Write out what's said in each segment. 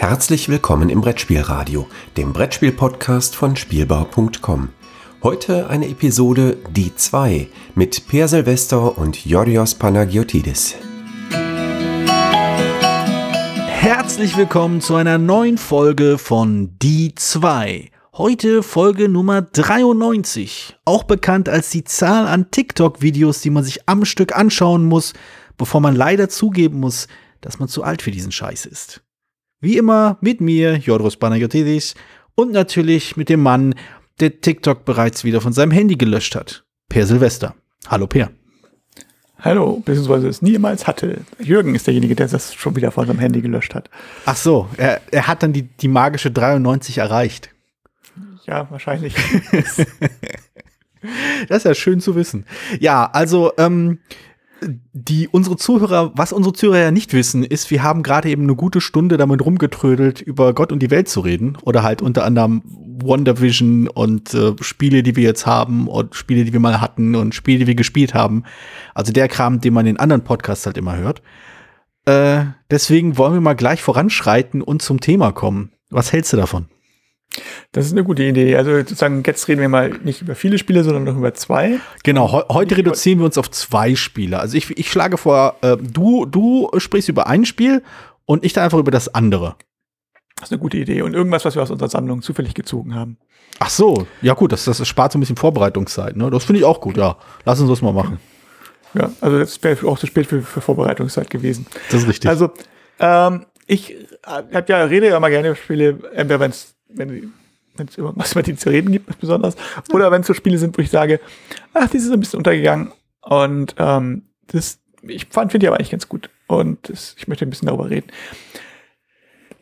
Herzlich willkommen im Brettspielradio, dem Brettspiel-Podcast von Spielbau.com. Heute eine Episode Die 2 mit Per Silvester und Yorios Panagiotidis. Herzlich willkommen zu einer neuen Folge von Die 2. Heute Folge Nummer 93, auch bekannt als die Zahl an TikTok-Videos, die man sich am Stück anschauen muss, bevor man leider zugeben muss, dass man zu alt für diesen Scheiß ist. Wie immer mit mir, Jodros Panagiotis, und natürlich mit dem Mann, der TikTok bereits wieder von seinem Handy gelöscht hat. Per Silvester. Hallo Per. Hallo, beziehungsweise es niemals hatte. Jürgen ist derjenige, der das schon wieder von seinem Handy gelöscht hat. Ach so, er, er hat dann die, die magische 93 erreicht. Ja, wahrscheinlich. das ist ja schön zu wissen. Ja, also ähm, die unsere Zuhörer, was unsere Zuhörer ja nicht wissen, ist, wir haben gerade eben eine gute Stunde damit rumgetrödelt, über Gott und die Welt zu reden. Oder halt unter anderem Wonder Vision und äh, Spiele, die wir jetzt haben und Spiele, die wir mal hatten und Spiele, die wir gespielt haben. Also der Kram, den man in anderen Podcasts halt immer hört. Äh, deswegen wollen wir mal gleich voranschreiten und zum Thema kommen. Was hältst du davon? Das ist eine gute Idee. Also sozusagen, jetzt reden wir mal nicht über viele Spiele, sondern noch über zwei. Genau, he heute reduzieren wir uns auf zwei Spiele. Also ich, ich schlage vor, äh, du, du sprichst über ein Spiel und ich dann einfach über das andere. Das ist eine gute Idee. Und irgendwas, was wir aus unserer Sammlung zufällig gezogen haben. Ach so, ja gut, das, das spart so ein bisschen Vorbereitungszeit. Ne? Das finde ich auch gut, ja. Lass uns das mal machen. Ja, also das wäre auch zu spät für, für Vorbereitungszeit gewesen. Das ist richtig. Also, ähm, ich habe ja, rede ja immer gerne über Spiele, entweder wenn es wenn es irgendwas über die zu reden gibt, besonders. Oder wenn es so Spiele sind, wo ich sage, ach, die sind ein bisschen untergegangen. Und ähm, das, ich fand, finde die aber eigentlich ganz gut. Und das, ich möchte ein bisschen darüber reden.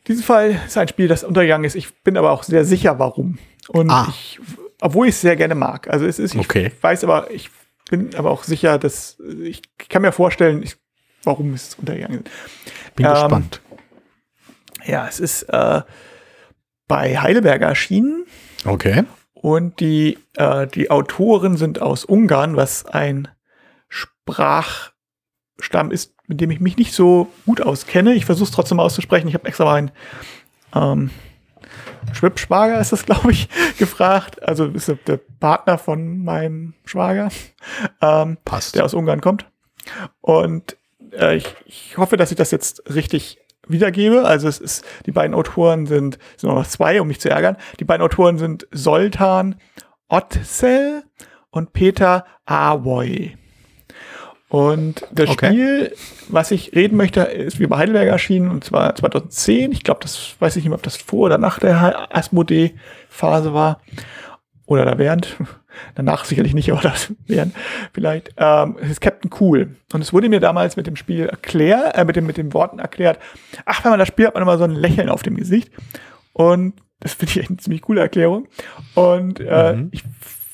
Diesen Fall ist ein Spiel, das untergegangen ist. Ich bin aber auch sehr sicher, warum. Und ah. ich, obwohl ich es sehr gerne mag. Also es ist, ich okay. weiß aber, ich bin aber auch sicher, dass ich kann mir vorstellen, ich, warum es untergegangen ist. Bin ähm, gespannt. Ja, es ist äh, bei Heidelberg erschienen. Okay. Und die, äh, die Autoren sind aus Ungarn, was ein Sprachstamm ist, mit dem ich mich nicht so gut auskenne. Ich versuche es trotzdem auszusprechen. Ich habe extra mal einen ähm, Schwibschwager ist das, glaube ich, gefragt. Also ist der Partner von meinem Schwager, ähm, Passt. der aus Ungarn kommt. Und äh, ich, ich hoffe, dass ich das jetzt richtig wiedergebe. Also es ist, die beiden Autoren sind, es sind noch zwei, um mich zu ärgern. Die beiden Autoren sind Soltan Otzel und Peter Awoy. Und das okay. Spiel, was ich reden möchte, ist wie bei Heidelberg erschienen, und zwar 2010. Ich glaube, das weiß ich nicht mehr, ob das vor oder nach der Asmodee-Phase war. Oder da während. Danach sicherlich nicht, aber das während vielleicht. Ähm, es ist Captain Cool. Und es wurde mir damals mit dem Spiel erklärt, äh, mit, dem, mit den Worten erklärt, ach, wenn man das spielt, hat man immer so ein Lächeln auf dem Gesicht. Und das finde ich echt eine ziemlich coole Erklärung. Und äh, mhm. ich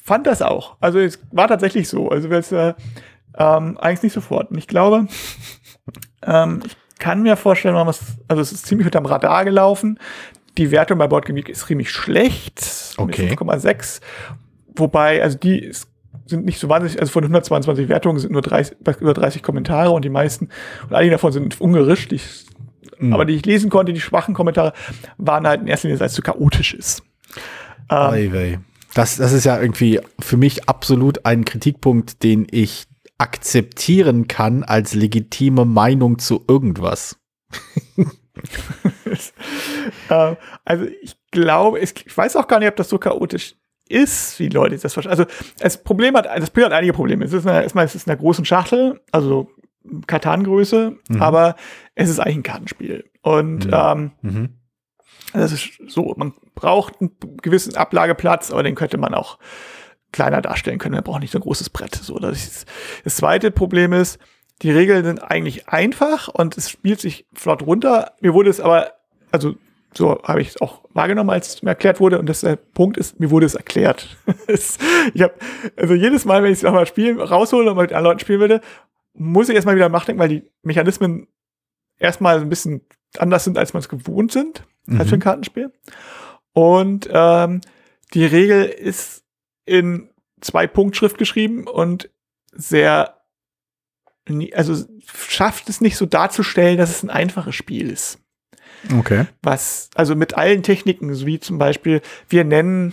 fand das auch. Also es war tatsächlich so. Also es, äh, ähm, eigentlich nicht sofort. Und ich glaube, ähm, ich kann mir vorstellen, man muss, also es ist ziemlich unterm Radar gelaufen. Die Wertung bei Boardgame Geek ist ziemlich schlecht. Okay. Mit 5,6. Wobei, also die sind nicht so wahnsinnig, also von 122 Wertungen sind nur 30, über 30 Kommentare und die meisten, und einige davon sind ungerisch, die, mhm. aber die ich lesen konnte, die schwachen Kommentare, waren halt in erster Linie, weil es zu chaotisch ist. Ähm, das, das ist ja irgendwie für mich absolut ein Kritikpunkt, den ich akzeptieren kann als legitime Meinung zu irgendwas. ähm, also ich glaube, ich weiß auch gar nicht, ob das so chaotisch ist, wie Leute das verstehen. Also das Problem hat, das Spiel hat einige Probleme. Es ist eine, erstmal, es ist in einer großen Schachtel, also Katan-Größe, mhm. aber es ist eigentlich ein Kartenspiel. Und mhm. ähm, mhm. das ist so, man braucht einen gewissen Ablageplatz, aber den könnte man auch kleiner darstellen können. Man braucht nicht so ein großes Brett. So, das, das zweite Problem ist, die Regeln sind eigentlich einfach und es spielt sich flott runter. Mir wurde es aber, also so habe ich es auch wahrgenommen, als es mir erklärt wurde. Und das der Punkt ist, mir wurde es erklärt. ich habe also jedes Mal, wenn ich es nochmal spielen, raushole und mit anderen Leuten spielen würde, muss ich erstmal wieder nachdenken, weil die Mechanismen erstmal ein bisschen anders sind, als man es gewohnt sind, mhm. als für ein. Kartenspiel. Und ähm, die Regel ist in zwei Punktschrift geschrieben und sehr, also schafft es nicht so darzustellen, dass es ein einfaches Spiel ist. Okay. Was, also mit allen Techniken, so wie zum Beispiel, wir nennen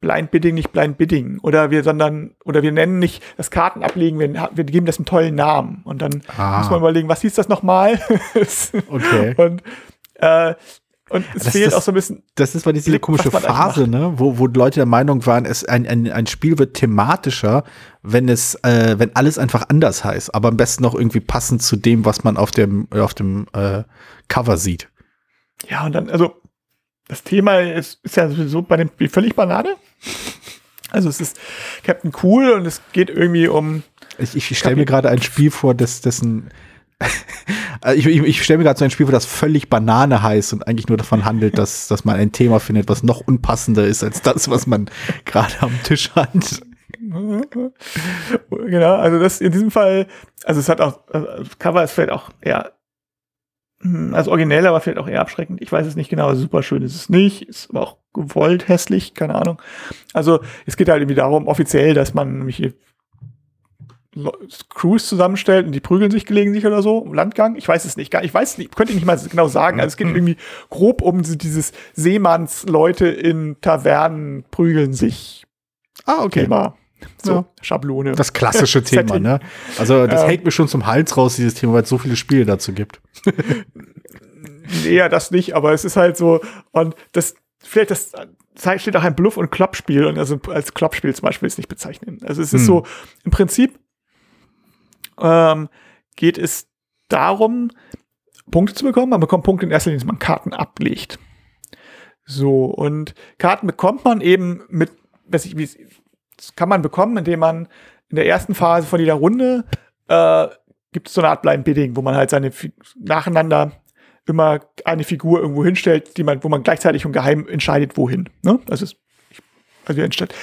Blind Bidding nicht Blind Bidding oder wir, sondern, oder wir nennen nicht das Karten ablegen, wir, wir geben das einen tollen Namen und dann Ah. muss man überlegen, was hieß das nochmal? Okay. und, äh, und es Das fehlt ist- auch so ein bisschen, Das ist mal diese Blick, komische Phase, ne, wo, wo Leute der Meinung waren, es ein, ein, ein Spiel wird thematischer, wenn es, äh, wenn alles einfach anders heißt, aber am besten noch irgendwie passend zu dem, was man auf dem, auf dem äh, Cover sieht. ja, und dann, also das Thema ist, ist ja sowieso bei dem Spiel völlig Banane. Also es ist Captain Cool und es geht irgendwie um Ich, ich stelle mir gerade ein Spiel vor, das, dessen ich, ich, ich stelle mir gerade so ein Spiel vor, das völlig Banane heißt und eigentlich nur davon handelt, dass, dass man ein Thema findet, was noch unpassender ist als das, was man gerade am Tisch hat. genau, also das in diesem Fall, also es hat auch, also das Cover ist vielleicht auch eher, hm, also originell, aber vielleicht auch eher abschreckend. Ich weiß es nicht genau, also super schön ist es nicht, ist aber auch gewollt hässlich, keine Ahnung. Also es geht halt irgendwie darum, offiziell, dass man nämlich Crews zusammenstellt und die prügeln sich gelegentlich oder so Landgang. Ich weiß es nicht, gar- ich weiß nicht, könnte ich nicht mal genau sagen. Also es geht irgendwie grob um dieses Seemannsleute in Tavernen prügeln sich Ah, okay. Thema. So, Ja. Schablone. Das klassische Thema, ne? Also das Ähm. hängt mir schon zum Hals raus, dieses Thema, weil es so viele Spiele dazu gibt. Nee, ja, das nicht, aber es ist halt so, und das, vielleicht das, das steht auch ein Bluff- und Kloppspiel, und also als Kloppspiel zum Beispiel ist nicht bezeichnen. Also es ist Hm. so, im Prinzip ähm, geht es darum, Punkte zu bekommen. Man bekommt Punkte in erster Linie, indem man Karten ablegt. So, und Karten bekommt man eben mit, weiß ich, wie das kann man bekommen, indem man in der ersten Phase von jeder Runde äh, gibt es so eine Art Blind Bidding, wo man halt seine Fi- nacheinander immer eine Figur irgendwo hinstellt, die man, wo man gleichzeitig und geheim entscheidet, wohin. Ne? Also, es, also wir entsteht,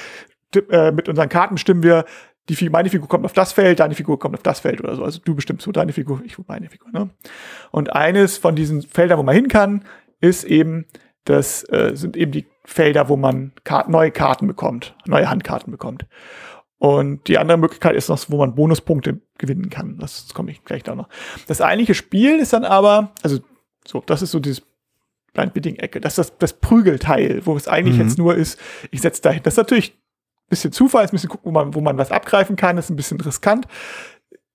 äh, mit unseren Karten bestimmen wir, die, meine Figur kommt auf das Feld, deine Figur kommt auf das Feld oder so. Also du bestimmst so deine Figur, ich meine Figur. Ne? Und eines von diesen Feldern, wo man hin kann, ist eben, das äh, sind eben die Felder, wo man Kar neue Karten bekommt, neue Handkarten bekommt. Und die andere Möglichkeit ist noch, wo man Bonuspunkte gewinnen kann. Das komme ich gleich da noch. Das eigentliche Spiel ist dann aber, also so, das ist so dieses Blind Bidding Ecke. Das ist das, das Prügelteil, wo es eigentlich Mhm. jetzt nur ist, ich setze dahin. Das ist natürlich bisschen Zufall, ist ein bisschen gucken, wo man, wo man was abgreifen kann, ist ein bisschen riskant.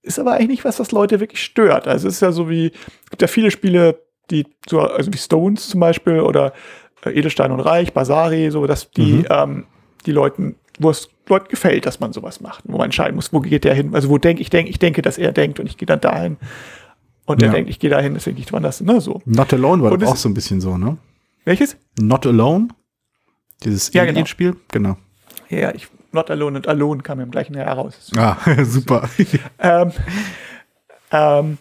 Ist aber eigentlich nicht was, was Leute wirklich stört. Also es ist ja so wie, es gibt ja viele Spiele, die so, also wie Stones zum Beispiel oder äh, Edelstein und Reich, Basari, so, dass die, Mhm. ähm, die Leuten, wo es Leuten gefällt, dass man sowas macht, wo man entscheiden muss, wo geht der hin? Also wo denke ich, denke, ich denke, dass er denkt und ich gehe dann dahin. Und er Ja. denkt, ich gehe dahin, deswegen nicht woanders, ne, so. Not Alone war es- auch so ein bisschen so, ne? Welches? Not Alone? Dieses Ja, genau. Alien-Spiel? Genau. Ja, ich, Not Alone und Alone kam im gleichen Jahr raus. Ah, super. ähm, ähm,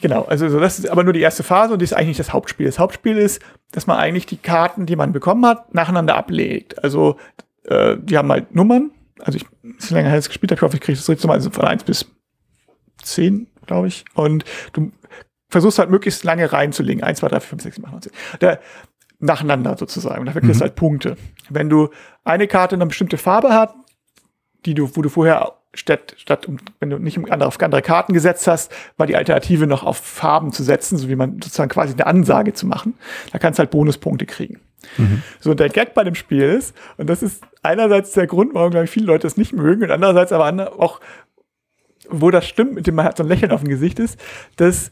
genau, also so, das ist aber nur die erste Phase und die ist eigentlich das Hauptspiel. Das Hauptspiel ist, dass man eigentlich die Karten, die man bekommen hat, nacheinander ablegt. Also äh, die haben halt Nummern. Also ich ist länger her als gespielt habe, ich hoffe, ich kriege das richtig zusammen, also von 1 bis 10, glaube ich. Und du versuchst halt möglichst lange reinzulegen. 1, 2, 3, 4, 5, 6, 7, 8, 9, 10. Da, nacheinander sozusagen. Und dafür kriegst du halt Punkte. Wenn du eine Karte eine bestimmte Farbe hat, die du, wo du vorher statt, statt um, wenn du nicht um andere, auf andere Karten gesetzt hast, war die Alternative noch auf Farben zu setzen, so wie man sozusagen quasi eine Ansage zu machen. Da kannst du halt Bonuspunkte kriegen. So, und der Gag bei dem Spiel ist, und das ist einerseits der Grund, warum, glaube ich, viele Leute das nicht mögen, und andererseits aber auch, wo das stimmt, mit dem man halt so ein Lächeln auf dem Gesicht ist, dass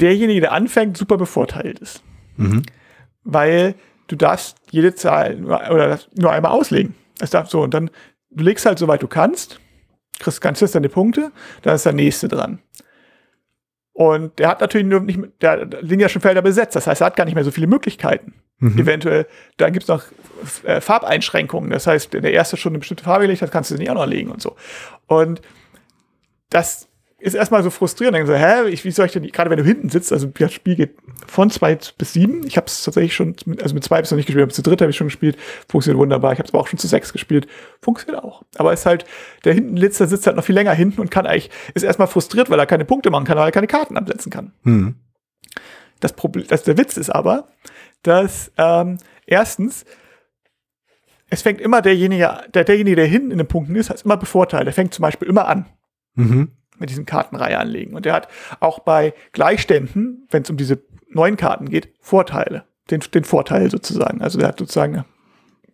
derjenige, der anfängt, super bevorteilt ist. Mhm. Weil du darfst jede Zahl nur, oder nur einmal auslegen. Es darf so, und dann, du legst halt soweit du kannst, kriegst ganz fest deine Punkte, dann ist der nächste dran. Und der hat natürlich nur nicht, der liegen ja schon Felder besetzt, das heißt, er hat gar nicht mehr so viele Möglichkeiten. Mhm. Eventuell, dann gibt es noch äh, Farbeinschränkungen. Das heißt, wenn der erste schon eine bestimmte Farbe gelegt hat, kannst du sie nicht auch noch legen und so. Und das ist erstmal so frustrierend. Dann so, hä, ich, wie soll ich denn, gerade wenn du hinten sitzt, also das Spiel geht von zwei bis sieben. Ich habe es tatsächlich schon, mit- also mit zwei bis noch nicht gespielt, aber zu dritt habe ich schon gespielt. Funktioniert wunderbar. Ich habe es aber auch schon zu sechs gespielt. Funktioniert auch. Aber ist halt, der hinten sitzt, der sitzt halt noch viel länger hinten und kann eigentlich, ist erstmal frustriert, weil er keine Punkte machen kann, weil er keine Karten absetzen kann. Mhm. Das Problem, das, der Witz ist aber, dass ähm, erstens, es fängt immer derjenige, der, derjenige, der hinten in den Punkten ist, ist immer bevorteilt. Der fängt zum Beispiel immer an. Mhm. Mit diesem Kartenreihe anlegen. Und der hat auch bei Gleichständen, wenn es um diese neuen Karten geht, Vorteile. Den, den Vorteil sozusagen. Also der hat sozusagen,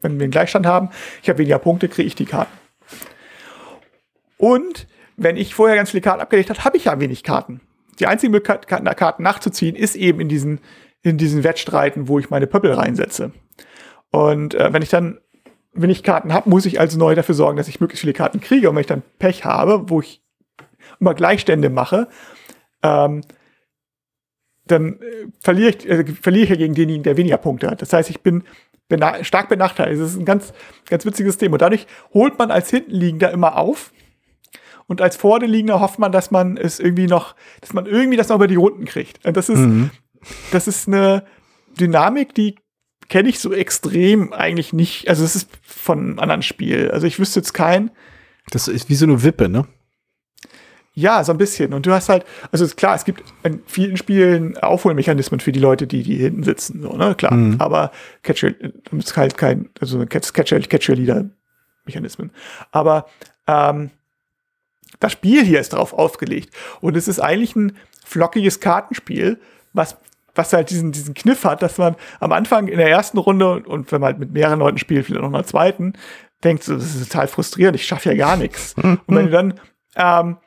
wenn wir einen Gleichstand haben, ich habe weniger Punkte, kriege ich die Karten. Und wenn ich vorher ganz viele Karten abgelegt habe, habe ich ja wenig Karten. Die einzige Möglichkeit, Karten nachzuziehen, ist eben in diesen, in diesen Wettstreiten, wo ich meine Pöppel reinsetze. Und äh, wenn ich dann wenn ich Karten habe, muss ich also neu dafür sorgen, dass ich möglichst viele Karten kriege. Und wenn ich dann Pech habe, wo ich immer Gleichstände mache, ähm, dann äh, verliere ich, äh, verliere ich ja gegen denjenigen, der weniger Punkte hat. Das heißt, ich bin bena stark benachteiligt. Das ist ein ganz, ganz witziges Thema. Und dadurch holt man als Hintenliegender immer auf. Und als Vorderliegender hofft man, dass man es irgendwie noch, dass man irgendwie das noch über die Runden kriegt. Und das ist, mhm. das ist eine Dynamik, die kenne ich so extrem eigentlich nicht. Also es ist von einem anderen Spiel. Also ich wüsste jetzt kein. Das ist wie so eine Wippe, ne? Ja, so ein bisschen. Und du hast halt, also ist klar, es gibt in vielen Spielen Aufholmechanismen für die Leute, die, die hinten sitzen, so, ne, klar. Mhm. Aber Catcher, ist halt kein, also Catcher, Catcher Leader Mechanismen. Aber, ähm, das Spiel hier ist darauf ausgelegt. Und es ist eigentlich ein flockiges Kartenspiel, was was halt diesen, diesen Kniff hat, dass man am Anfang in der ersten Runde und, und wenn man halt mit mehreren Leuten spielt, vielleicht noch in der zweiten, denkt so, das ist total frustrierend, ich schaffe ja gar nichts. und wenn du dann ähm,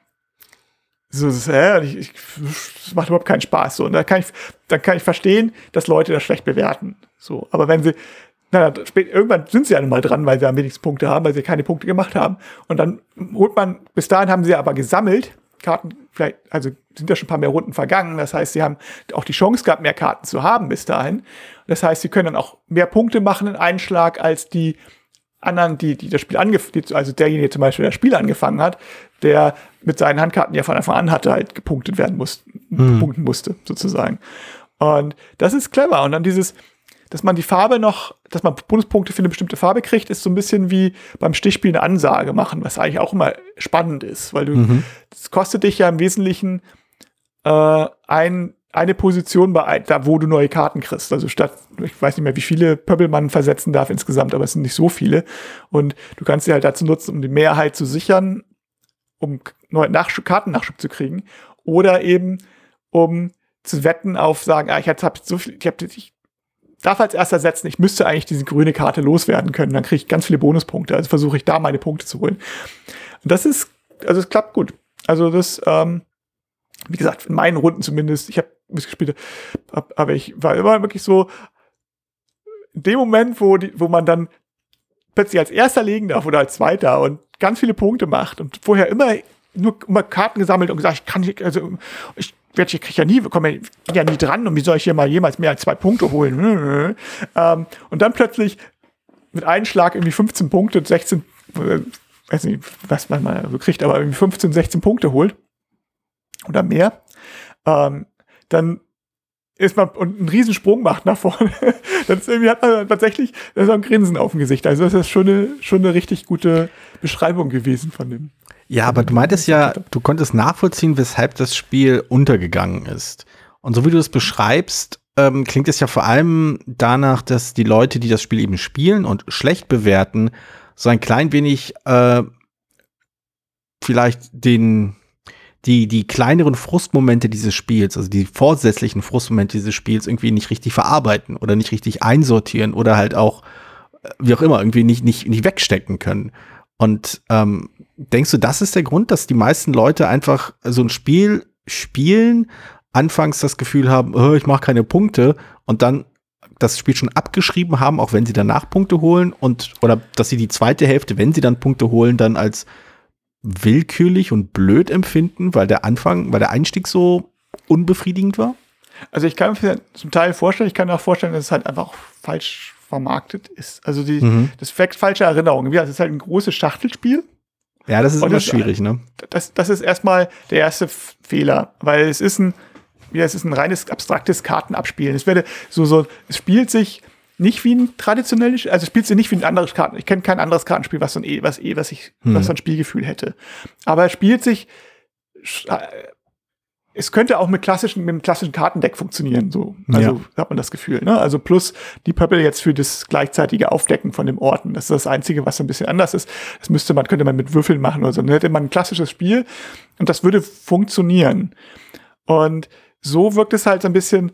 so, das, äh, ich, ich, das macht überhaupt keinen Spaß. So, und da kann ich, dann kann ich verstehen, dass Leute das schlecht bewerten. So, aber wenn sie, na, spät, irgendwann sind sie ja mal dran, weil sie am wenigsten Punkte haben, weil sie keine Punkte gemacht haben. Und dann holt man, bis dahin haben sie aber gesammelt, Karten, vielleicht, also sind ja schon ein paar mehr Runden vergangen. Das heißt, sie haben auch die Chance gehabt, mehr Karten zu haben bis dahin. Das heißt, sie können dann auch mehr Punkte machen in einen Schlag als die anderen, die, die das Spiel angefangen, also derjenige, der zum Beispiel das Spiel angefangen hat, der mit seinen Handkarten, er von Anfang an hatte, halt gepunktet werden musste, mhm. punkten musste, sozusagen. Und das ist clever. Und dann dieses, dass man die Farbe noch, dass man Bonuspunkte für eine bestimmte Farbe kriegt, ist so ein bisschen wie beim Stichspiel eine Ansage machen, was eigentlich auch immer spannend ist, weil du, mhm. das kostet dich ja im Wesentlichen äh, ein, eine Position bei, da wo du neue Karten kriegst. Also statt, ich weiß nicht mehr, wie viele Pöppel man versetzen darf insgesamt, aber es sind nicht so viele. Und du kannst sie halt dazu nutzen, um die Mehrheit zu sichern, um neue Nachschub, Kartennachschub zu kriegen. Oder eben, um zu wetten auf sagen, ah, ich habe so viel, ich, hab, ich darf als erster setzen, ich müsste eigentlich diese grüne Karte loswerden können, dann kriege ich ganz viele Bonuspunkte. Also versuche ich da meine Punkte zu holen. Und das ist, also es klappt gut. Also das, ähm, wie gesagt, in meinen Runden zumindest, ich habe gespielt, aber ich war immer wirklich so, in dem Moment, wo, die, wo man dann plötzlich als erster legen darf oder als zweiter und ganz viele Punkte macht und vorher immer nur immer Karten gesammelt und gesagt, ich kann nicht, also ich werde ich krieg ja nie, komme ja nie dran und wie soll ich hier mal jemals mehr als zwei Punkte holen? ähm, und dann plötzlich mit einem Schlag irgendwie 15 Punkte, 16, äh, weiß nicht, was man mal so kriegt, aber irgendwie 15, 16 Punkte holt oder mehr, ähm, dann ist man und einen Riesensprung macht nach vorne, dann irgendwie hat man tatsächlich so ein Grinsen auf dem Gesicht. Also das ist schon eine, schon eine richtig gute Beschreibung gewesen von dem. Ja, aber du meintest ja, du konntest nachvollziehen, weshalb das Spiel untergegangen ist. Und so wie du es beschreibst, ähm, klingt es ja vor allem danach, dass die Leute, die das Spiel eben spielen und schlecht bewerten, so ein klein wenig äh, vielleicht den die, die kleineren Frustmomente dieses Spiels, also die vorsätzlichen Frustmomente dieses Spiels irgendwie nicht richtig verarbeiten oder nicht richtig einsortieren oder halt auch, äh, wie auch immer, irgendwie nicht, nicht, nicht wegstecken können. Und ähm, denkst du, das ist der Grund, dass die meisten Leute einfach so ein Spiel spielen, anfangs das Gefühl haben, oh, ich mache keine Punkte und dann das Spiel schon abgeschrieben haben, auch wenn sie danach Punkte holen und oder dass sie die zweite Hälfte, wenn sie dann Punkte holen, dann als willkürlich und blöd empfinden, weil der Anfang, weil der Einstieg so unbefriedigend war? Also ich kann mir zum Teil vorstellen, ich kann mir auch vorstellen, dass es halt einfach falsch vermarktet ist. Also die, mhm. das weckt falsche Erinnerungen. Ja, es ist halt ein großes Schachtelspiel. Ja, das ist immer das, schwierig, ne? Das, das ist erstmal der erste Fehler, weil es ist ein, ja, es ist ein reines abstraktes Kartenabspielen. Es werde so, so, es spielt sich nicht wie ein traditionelles, also spielt sich nicht wie ein anderes Karten. Ich kenne kein anderes Kartenspiel, was so ein, was eh, was ich, hm. was so ein Spielgefühl hätte. Aber es spielt sich äh, es könnte auch mit klassischen, mit einem klassischen Kartendeck funktionieren, so. Also Ja. hat man das Gefühl, ne? Also plus die Pöppel jetzt für das gleichzeitige Aufdecken von den Orten. Das ist das Einzige, was so ein bisschen anders ist. Das müsste man, könnte man mit Würfeln machen oder so. Dann hätte man ein klassisches Spiel und das würde funktionieren. Und so wirkt es halt so ein bisschen,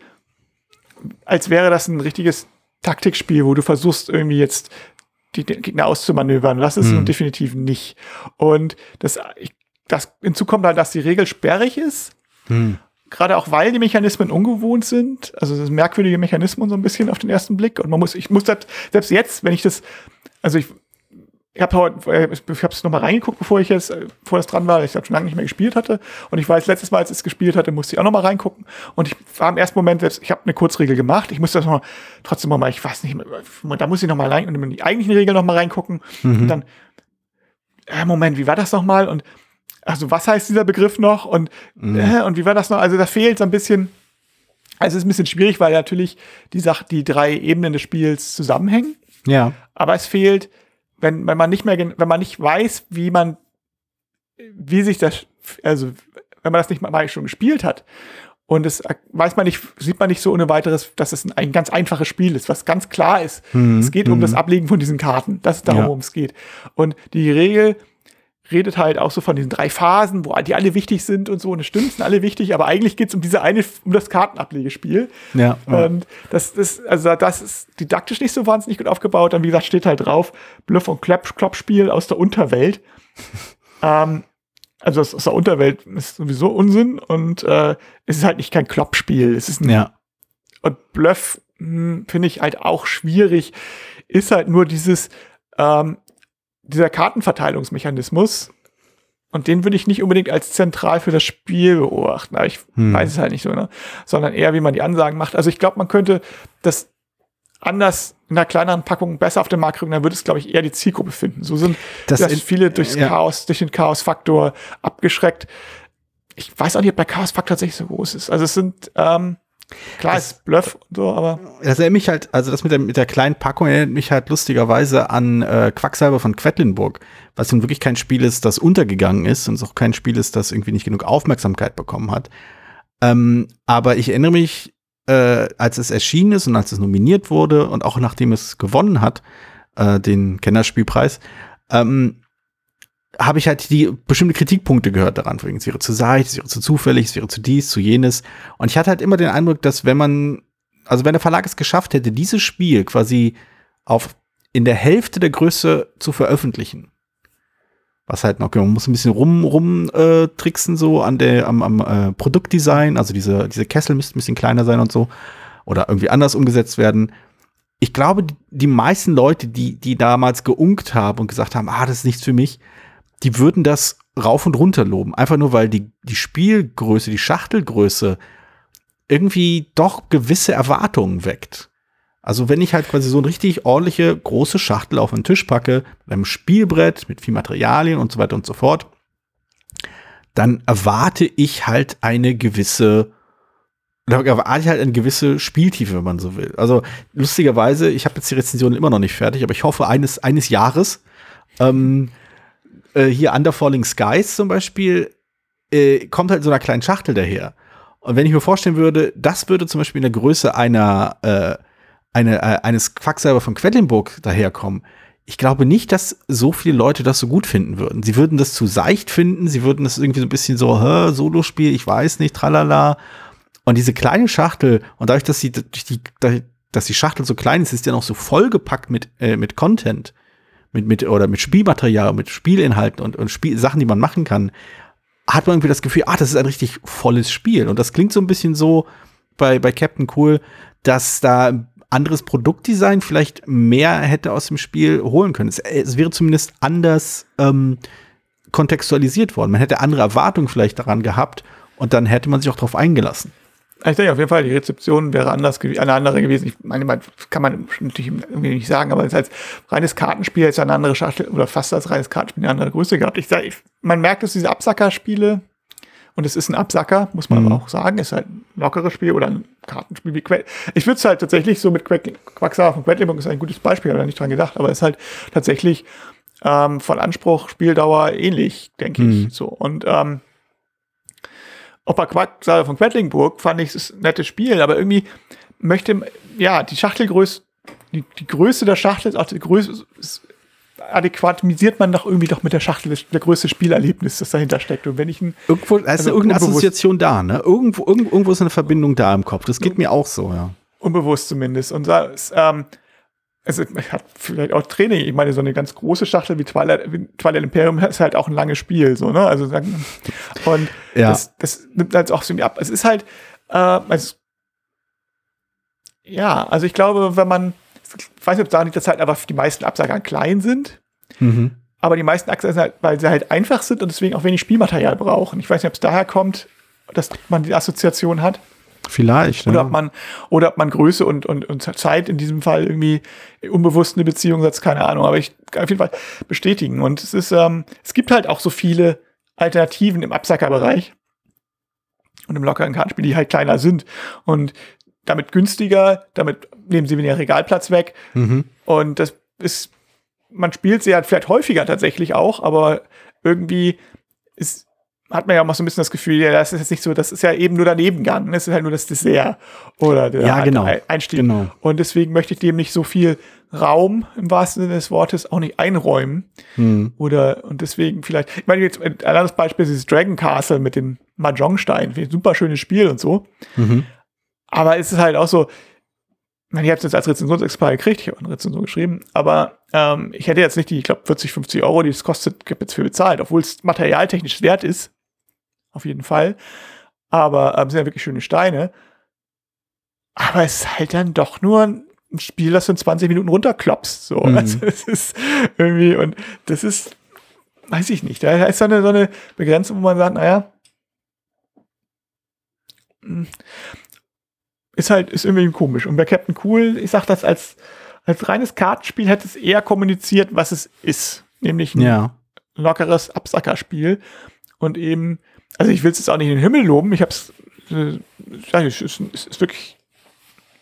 als wäre das ein richtiges Taktikspiel, wo du versuchst irgendwie jetzt die den Gegner auszumanövern. Das ist Hm. definitiv nicht. Und das, ich, das hinzu kommt halt, dass die Regel sperrig ist. Hm. Gerade auch weil die Mechanismen ungewohnt sind, also das sind merkwürdige Mechanismen so ein bisschen auf den ersten Blick. Und man muss, ich muss selbst, selbst jetzt, wenn ich das, also ich, ich habe heute, äh, ich habe es nochmal reingeguckt, bevor ich jetzt, äh, bevor das dran war, weil ich das schon lange nicht mehr gespielt hatte. Und ich weiß, letztes Mal, als ich es gespielt hatte, musste ich auch nochmal reingucken. Und ich war im ersten Moment selbst, ich habe eine Kurzregel gemacht. Ich musste das noch trotzdem noch mal, ich weiß nicht, da muss ich noch mal rein und in die eigentlichen Regeln noch mal reingucken. Und dann, äh, Moment, wie war das noch mal? Und also was heißt dieser Begriff noch? Und, äh, und wie war das noch? Also da fehlt so ein bisschen, also es ist ein bisschen schwierig, weil natürlich die Sache, die drei Ebenen des Spiels zusammenhängen. Ja. Aber es fehlt, wenn, wenn man nicht mehr, wenn man nicht weiß, wie man, wie sich das, also wenn man das nicht mal schon gespielt hat und es weiß man nicht, sieht man nicht so ohne weiteres, dass es ein, ein ganz einfaches Spiel ist, was ganz klar ist. es geht um das Ablegen von diesen Karten. Das ist darum, Ja. worum es geht. Und die Regel redet halt auch so von diesen drei Phasen, wo die alle wichtig sind und so. Und es stimmt, sind alle wichtig, aber eigentlich geht es um diese eine, um das Kartenablegespiel. Ja. Und das, das, also das ist didaktisch nicht so wahnsinnig gut aufgebaut. Dann, wie gesagt, steht halt drauf, Bluff- und Klopp- Kloppspiel aus der Unterwelt. ähm, also das aus der Unterwelt ist sowieso Unsinn und äh, es ist halt nicht kein Kloppspiel. Es ist ein ja. und Bluff hm, finde ich halt auch schwierig. Ist halt nur dieses, ähm, dieser Kartenverteilungsmechanismus. Und den würde ich nicht unbedingt als zentral für das Spiel beobachten. Aber ich Hm. weiß es halt nicht so, ne? Sondern eher, wie man die Ansagen macht. Also ich glaube, man könnte das anders in einer kleineren Packung besser auf den Markt bringen, dann würde es, glaube ich, eher die Zielgruppe finden. So sind Das das viele durchs ja. Chaos, durch den Chaos-Faktor abgeschreckt. Ich weiß auch nicht, ob der Chaos-Faktor tatsächlich so groß ist. Also es sind, ähm, klar, es ist Bluff und so, aber Das erinnert mich halt, also das mit der, mit der kleinen Packung erinnert mich halt lustigerweise an äh, Quacksalber von Quedlinburg, was nun wirklich kein Spiel ist, das untergegangen ist und es auch kein Spiel ist, das irgendwie nicht genug Aufmerksamkeit bekommen hat. Ähm, aber ich erinnere mich, äh, als es erschienen ist und als es nominiert wurde und auch nachdem es gewonnen hat, äh, den Kennerspielpreis, ähm, habe ich halt die bestimmte Kritikpunkte gehört daran. Wegen, Es wäre zu seicht, es wäre zu zufällig, es wäre zu dies, zu jenes. Und ich hatte halt immer den Eindruck, dass wenn man, also wenn der Verlag es geschafft hätte, dieses Spiel quasi auf in der Hälfte der Größe zu veröffentlichen, was halt noch, man muss ein bisschen rum, rum äh, tricksen so an der, am, am äh, Produktdesign, also diese, diese Kessel müssten ein bisschen kleiner sein und so, oder irgendwie anders umgesetzt werden. Ich glaube, die meisten Leute, die, die damals geunkt haben und gesagt haben, ah, das ist nichts für mich, die würden das rauf und runter loben. Einfach nur, weil die, die Spielgröße, die Schachtelgröße irgendwie doch gewisse Erwartungen weckt. Also wenn ich halt quasi so eine richtig ordentliche große Schachtel auf den Tisch packe, mit einem Spielbrett, mit viel Materialien und so weiter und so fort, dann erwarte ich halt eine gewisse, oder erwarte ich halt eine gewisse Spieltiefe, wenn man so will. Also lustigerweise, ich habe jetzt die Rezension immer noch nicht fertig, aber ich hoffe eines, eines Jahres, ähm, äh, hier Under Falling Skies zum Beispiel, äh, kommt halt so einer kleinen Schachtel daher. Und wenn ich mir vorstellen würde, das würde zum Beispiel in der Größe einer, äh, eine, äh, eines Quacksalber von Quedlinburg daherkommen, ich glaube nicht, dass so viele Leute das so gut finden würden. Sie würden das zu seicht finden, sie würden das irgendwie so ein bisschen so, hä, Solospiel, ich weiß nicht, tralala. Und diese kleine Schachtel, und dadurch, dass die, dass die Schachtel so klein ist, ist ja noch so vollgepackt mit, äh, mit Content, mit, mit, oder mit Spielmaterial, mit Spielinhalten und, und Spiel, Sachen, die man machen kann, hat man irgendwie das Gefühl, ah, das ist ein richtig volles Spiel. Und das klingt so ein bisschen so bei, bei Captain Cool, dass da anderes Produktdesign vielleicht mehr hätte aus dem Spiel holen können. Es, es wäre zumindest anders ähm, kontextualisiert worden. Man hätte andere Erwartungen vielleicht daran gehabt und dann hätte man sich auch darauf eingelassen. Ich denke auf jeden Fall, die Rezeption wäre anders eine andere gewesen. Ich meine, man kann man natürlich irgendwie nicht sagen, aber es ist als reines Kartenspiel jetzt eine andere Schachtel oder fast als reines Kartenspiel eine andere Größe gehabt. Ich sag, ich, man merkt, dass diese Absacker-Spiele und es ist ein Absacker, muss man Mhm. aber auch sagen, ist halt ein lockeres Spiel oder ein Kartenspiel wie Quell. Ich würde es halt tatsächlich so mit Quack- Quacksalber von Quedlinburg ist ein gutes Beispiel, habe da nicht dran gedacht, aber es ist halt tatsächlich ähm, von Anspruch, Spieldauer ähnlich, denke Mhm. ich. So und ähm, Opa Quacksalber von Quedlinburg fand ich es ein nettes Spiel, aber irgendwie möchte, ja, die Schachtelgröße, die, die Größe der Schachtel ist auch die Größe, ist adäquatisiert man doch irgendwie doch mit der Schachtel das, der größte Spielerlebnis, das dahinter steckt. Und wenn ich ein, Irgendwo da ist Also irgendeine unbewusst. Assoziation da, ne? Irgendwo, irgendwo, ist eine Verbindung da im Kopf. Das geht mir auch so, ja. unbewusst zumindest. Und ähm, es ist- hat vielleicht auch Training. Ich meine, so eine ganz große Schachtel wie Twilight, wie Twilight Imperium ist halt auch ein langes Spiel, so, ne? Also, sagen- und Ja. das, das nimmt halt auch so irgendwie ab. Es ist halt, äh, also, ja, also ich glaube, wenn man, ich weiß nicht, ob es daran liegt, dass halt einfach die meisten Absager klein sind, Mhm. aber die meisten Absager sind halt, weil sie halt einfach sind und deswegen auch wenig Spielmaterial brauchen. Ich weiß nicht, ob es daher kommt, dass man die Assoziation hat. Vielleicht? Oder ob man, oder ob man Größe und, und, und Zeit in diesem Fall irgendwie unbewusst eine Beziehung setzt, keine Ahnung. Aber ich kann auf jeden Fall bestätigen. Und es ist, ähm, es gibt halt auch so viele Alternativen im Absackerbereich und im lockeren Kartenspiel, die halt kleiner sind und damit günstiger, damit nehmen sie weniger Regalplatz weg. mhm. Und das ist, man spielt sie halt vielleicht häufiger tatsächlich auch, aber irgendwie ist, hat man ja auch mal so ein bisschen das Gefühl, ja, das ist jetzt nicht so, das ist ja eben nur der Nebengang, das ist halt nur das Dessert oder der Ja, genau. Einstieg. Genau. Und deswegen möchte ich dem nicht so viel Raum im wahrsten Sinne des Wortes auch nicht einräumen. Mhm. Oder, und deswegen vielleicht, ich meine, jetzt ein anderes Beispiel ist dieses Dragon Castle mit dem Mahjong-Stein. Ich Super schönes Spiel und so. Mhm. Aber es ist halt auch so, ich ich habe es jetzt als Rezensionsexpert gekriegt, ich habe eine Rezension geschrieben, aber ähm, ich hätte jetzt nicht die, ich glaube, 40, 50 Euro, die es kostet, jetzt für bezahlt, obwohl es materialtechnisch wert ist. Auf jeden Fall. Aber ähm, sind ja wirklich schöne Steine. Aber es ist halt dann doch nur ein Spiel, das du in 20 Minuten runterklopst. So. Mhm. Also es ist irgendwie, und das ist, weiß ich nicht, da ist so eine, so eine Begrenzung, wo man sagt, naja, hm, ist halt, ist irgendwie komisch. Und bei Captain Cool, ich sag das als, als reines Kartenspiel hätte es eher kommuniziert, was es ist. Nämlich ein Ja. lockeres Absackerspiel. Und eben, also ich will es jetzt auch nicht in den Himmel loben, ich habe es, äh, ja, es ist, es ist wirklich,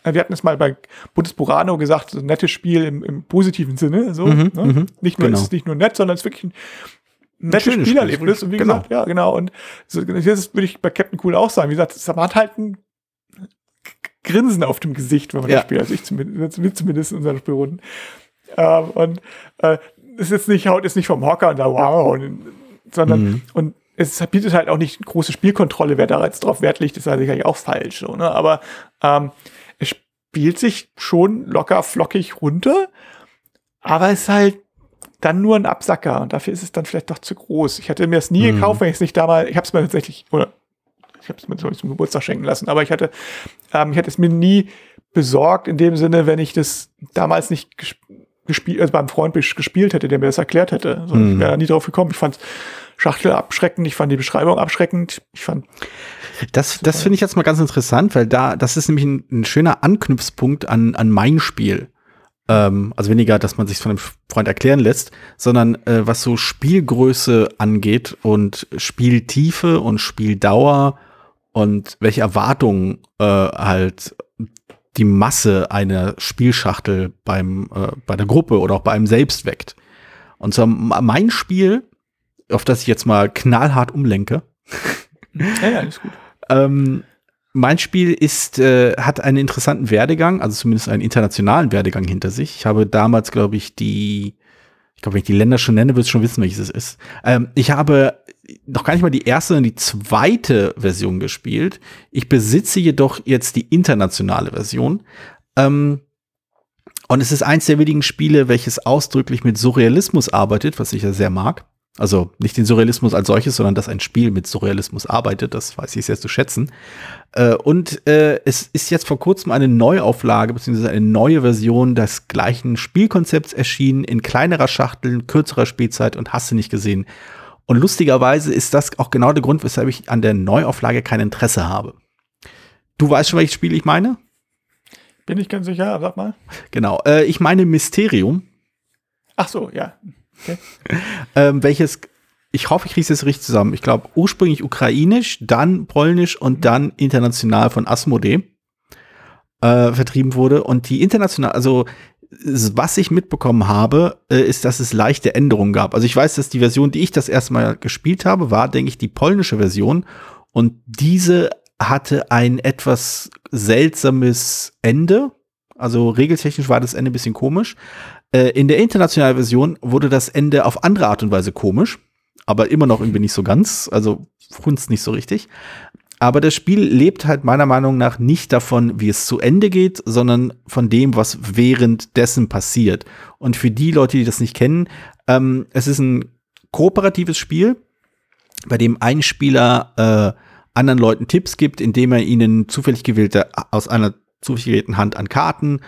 äh, wir hatten es mal bei Bundesburano gesagt, so ein nettes Spiel im, im positiven Sinne. So, Mhm, ne? mhm, nicht nur, genau. es ist nicht nur nett, sondern es ist wirklich ein nettes Spielerlebnis. Spiel, Und wie genau. gesagt, ja, genau. Und so, das würde ich bei Captain Cool auch sagen. Wie gesagt, es hat halt ein Grinsen auf dem Gesicht, wenn man Ja. das spielt. Also ich zumindest, wir zumindest in unseren Spielrunden. Ähm, und äh, ist jetzt nicht, haut jetzt nicht vom Hocker und da wow, und, sondern Mhm. und es bietet halt auch nicht große Spielkontrolle, wer da jetzt drauf Wert legt, ist ja sicherlich auch falsch. So, ne? Aber ähm, es spielt sich schon locker flockig runter, aber es ist halt dann nur ein Absacker und dafür ist es dann vielleicht doch zu groß. Ich hätte mir es nie Mhm. gekauft, wenn ich es nicht damals, ich habe es mir tatsächlich, oder ich habe es mir zum Geburtstag schenken lassen, aber ich hatte, ähm, ich hätte es mir nie besorgt in dem Sinne, wenn ich das damals nicht ges- gespielt, also beim Freund ges- gespielt hätte, der mir das erklärt hätte. So, Mhm. Ich wäre nie drauf gekommen. Ich fand Schachtel abschreckend, ich fand die Beschreibung abschreckend, ich fand Das, das finde ich jetzt mal ganz interessant, weil da, das ist nämlich ein, ein schöner Anknüpfpunkt an, an mein Spiel. Ähm, also weniger, dass man sich von einem Freund erklären lässt, sondern äh, was so Spielgröße angeht und Spieltiefe und Spieldauer und welche Erwartungen äh, halt die Masse einer Spielschachtel beim, äh, bei der Gruppe oder auch bei einem selbst weckt. Und zwar mein Spiel, auf das ich jetzt mal knallhart umlenke, ja, ja, ist gut. ähm, mein Spiel ist, äh, hat einen interessanten Werdegang, also zumindest einen internationalen Werdegang hinter sich. Ich habe damals, glaube ich, die, ich glaube, wenn ich die Länder schon nenne, wirst du schon wissen, welches es ist. Ähm, ich habe noch gar nicht mal die erste, sondern die zweite Version gespielt. Ich besitze jedoch jetzt die internationale Version. Ähm, und es ist eins der wenigen Spiele, welches ausdrücklich mit Surrealismus arbeitet, was ich ja sehr mag. Also nicht den Surrealismus als solches, sondern dass ein Spiel mit Surrealismus arbeitet, das weiß ich sehr zu schätzen. Äh, und äh, es ist jetzt vor kurzem eine Neuauflage bzw. eine neue Version des gleichen Spielkonzepts erschienen, in kleinerer Schachtel, kürzerer Spielzeit und hast du nicht gesehen. Und lustigerweise ist das auch genau der Grund, weshalb ich an der Neuauflage kein Interesse habe. Du weißt schon, welches Spiel ich meine? Bin ich ganz sicher, sag mal. Genau. Äh, ich meine Mysterium. Ach so, ja. Ähm, welches, ich hoffe, ich kriege es jetzt richtig zusammen. Ich glaube, ursprünglich ukrainisch, dann polnisch und dann international von Asmodee äh, vertrieben wurde. Und die international, also was ich mitbekommen habe, äh, ist, dass es leichte Änderungen gab. Also ich weiß, dass die Version, die ich das erste Mal gespielt habe, war, denke ich, die polnische Version. Und diese hatte ein etwas seltsames Ende. Also regeltechnisch war das Ende ein bisschen komisch. Äh, in der internationalen Version wurde das Ende auf andere Art und Weise komisch, aber immer noch irgendwie nicht so ganz, also funzt nicht so richtig. Aber das Spiel lebt halt meiner Meinung nach nicht davon, wie es zu Ende geht, sondern von dem, was währenddessen passiert. Und für die Leute, die das nicht kennen, ähm, es ist ein kooperatives Spiel, bei dem ein Spieler äh, anderen Leuten Tipps gibt, indem er ihnen zufällig gewählte aus einer zufällig gewählten Hand an Karten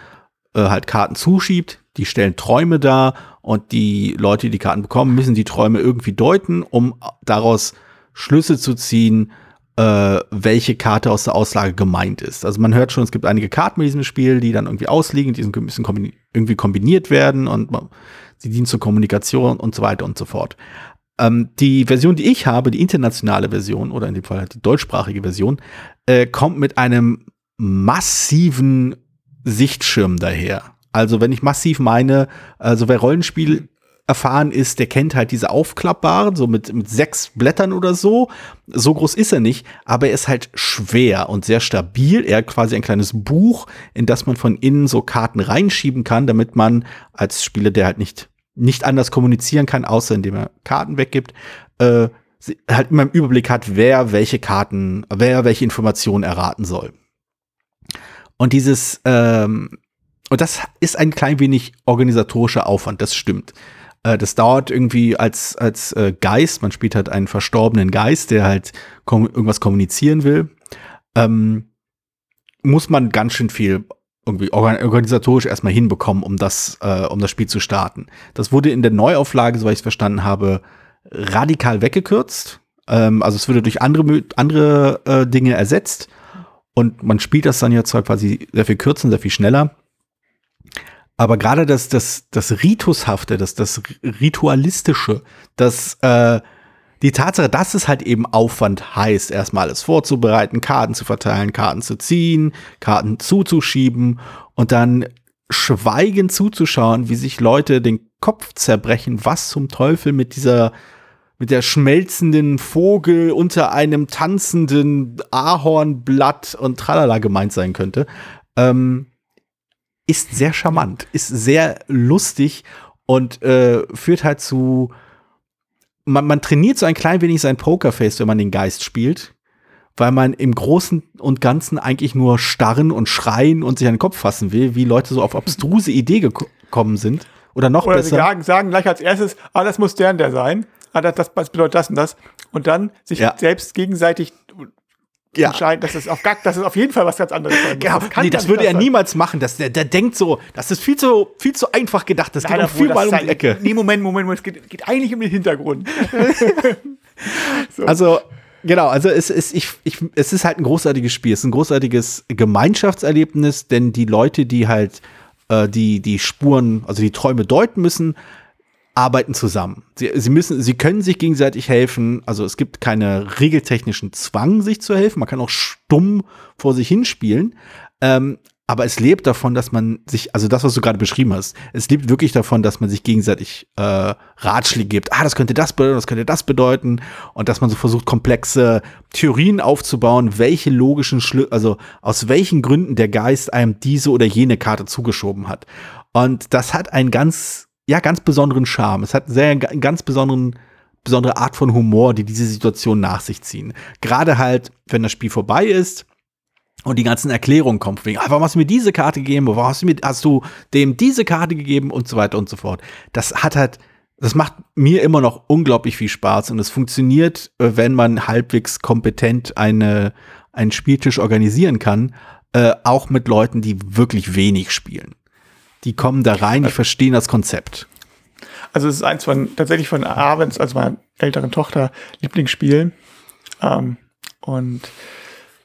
äh, halt Karten zuschiebt. Die stellen Träume dar und die Leute, die die Karten bekommen, müssen die Träume irgendwie deuten, um daraus Schlüsse zu ziehen, äh, welche Karte aus der Auslage gemeint ist. Also man hört schon, es gibt einige Karten mit diesem Spiel, die dann irgendwie ausliegen, die müssen kombini irgendwie kombiniert werden und sie dienen zur Kommunikation und so weiter und so fort. Ähm, die Version, die ich habe, die internationale Version oder in dem Fall halt die deutschsprachige Version, äh, kommt mit einem massiven Sichtschirm daher. Also wenn ich massiv meine, also wer Rollenspiel erfahren ist, der kennt halt diese aufklappbaren, so mit, mit sechs Blättern oder so. So groß ist er nicht, aber er ist halt schwer und sehr stabil. Er hat quasi ein kleines Buch, in das man von innen so Karten reinschieben kann, damit man als Spieler, der halt nicht, nicht anders kommunizieren kann, außer indem er Karten weggibt, äh, halt immer im Überblick hat, wer welche Karten, wer welche Informationen erraten soll. Und dieses, ähm, und das ist ein klein wenig organisatorischer Aufwand, das stimmt. Äh, das dauert irgendwie als, als äh, Geist, man spielt halt einen verstorbenen Geist, der halt kom irgendwas kommunizieren will, ähm, muss man ganz schön viel irgendwie organisatorisch erstmal hinbekommen, um das, äh, um das Spiel zu starten. Das wurde in der Neuauflage, soweit ich es verstanden habe, radikal weggekürzt. Ähm, also es wurde durch andere, andere äh, Dinge ersetzt und man spielt das dann ja zwar quasi sehr viel kürzer, sehr viel schneller. Aber gerade das, das, das Ritushafte, das, das Ritualistische, das, äh, die Tatsache, dass es halt eben Aufwand heißt, erstmal alles vorzubereiten, Karten zu verteilen, Karten zu ziehen, Karten zuzuschieben und dann schweigend zuzuschauen, wie sich Leute den Kopf zerbrechen, was zum Teufel mit dieser mit der schmelzenden Vogel unter einem tanzenden Ahornblatt und tralala gemeint sein könnte. Ähm, ist sehr charmant, ist sehr lustig und äh, führt halt zu. Man, man trainiert so ein klein wenig sein Pokerface, wenn man den Geist spielt, weil man im Großen und Ganzen eigentlich nur starren und schreien und sich an den Kopf fassen will, wie Leute so auf abstruse Idee gekommen sind. Oder noch Oder besser. Sie sagen, sagen gleich als erstes, ah, das muss der und der sein. Ah, das, das bedeutet das und das. Und dann sich ja. selbst gegenseitig ja. entscheiden, dass es, auf dass es auf jeden Fall was ganz anderes sein muss. Ja, das, nee, das würde er niemals machen. Das, der, der denkt so, das ist viel zu, viel zu einfach gedacht. Das Nein, geht um viel mal um die Ecke. Nee, Moment, Moment, Moment. Es geht, geht eigentlich um den Hintergrund. so. Also, genau, also es ist, ich, ich, es ist halt ein großartiges Spiel. Es ist ein großartiges Gemeinschaftserlebnis, denn die Leute, die halt äh, die, die Spuren, also die Träume deuten müssen, arbeiten zusammen. Sie, sie müssen, sie können sich gegenseitig helfen. Also es gibt keine regeltechnischen Zwang, sich zu helfen. Man kann auch stumm vor sich hinspielen. Ähm, aber es lebt davon, dass man sich, also das, was du gerade beschrieben hast, es lebt wirklich davon, dass man sich gegenseitig äh, Ratschläge gibt. Ah, das könnte das bedeuten, das könnte das bedeuten. Und dass man so versucht, komplexe Theorien aufzubauen, welche logischen Schlü also aus welchen Gründen der Geist einem diese oder jene Karte zugeschoben hat. Und das hat einen ganz ja, ganz besonderen Charme. Es hat sehr ganz besonderen besondere Art von Humor, die diese Situation nach sich ziehen. Gerade halt, wenn das Spiel vorbei ist und die ganzen Erklärungen kommen, wegen, ah, warum hast du mir diese Karte gegeben, warum hast du, mir, hast du dem diese Karte gegeben und so weiter und so fort. Das hat halt, das macht mir immer noch unglaublich viel Spaß und es funktioniert, äh, wenn man halbwegs kompetent eine, einen Spieltisch organisieren kann, äh, auch mit Leuten, die wirklich wenig spielen die kommen da rein, die verstehen das Konzept. Also es ist eins von, tatsächlich von Avens, also meiner älteren Tochter, Lieblingsspielen. Ähm, und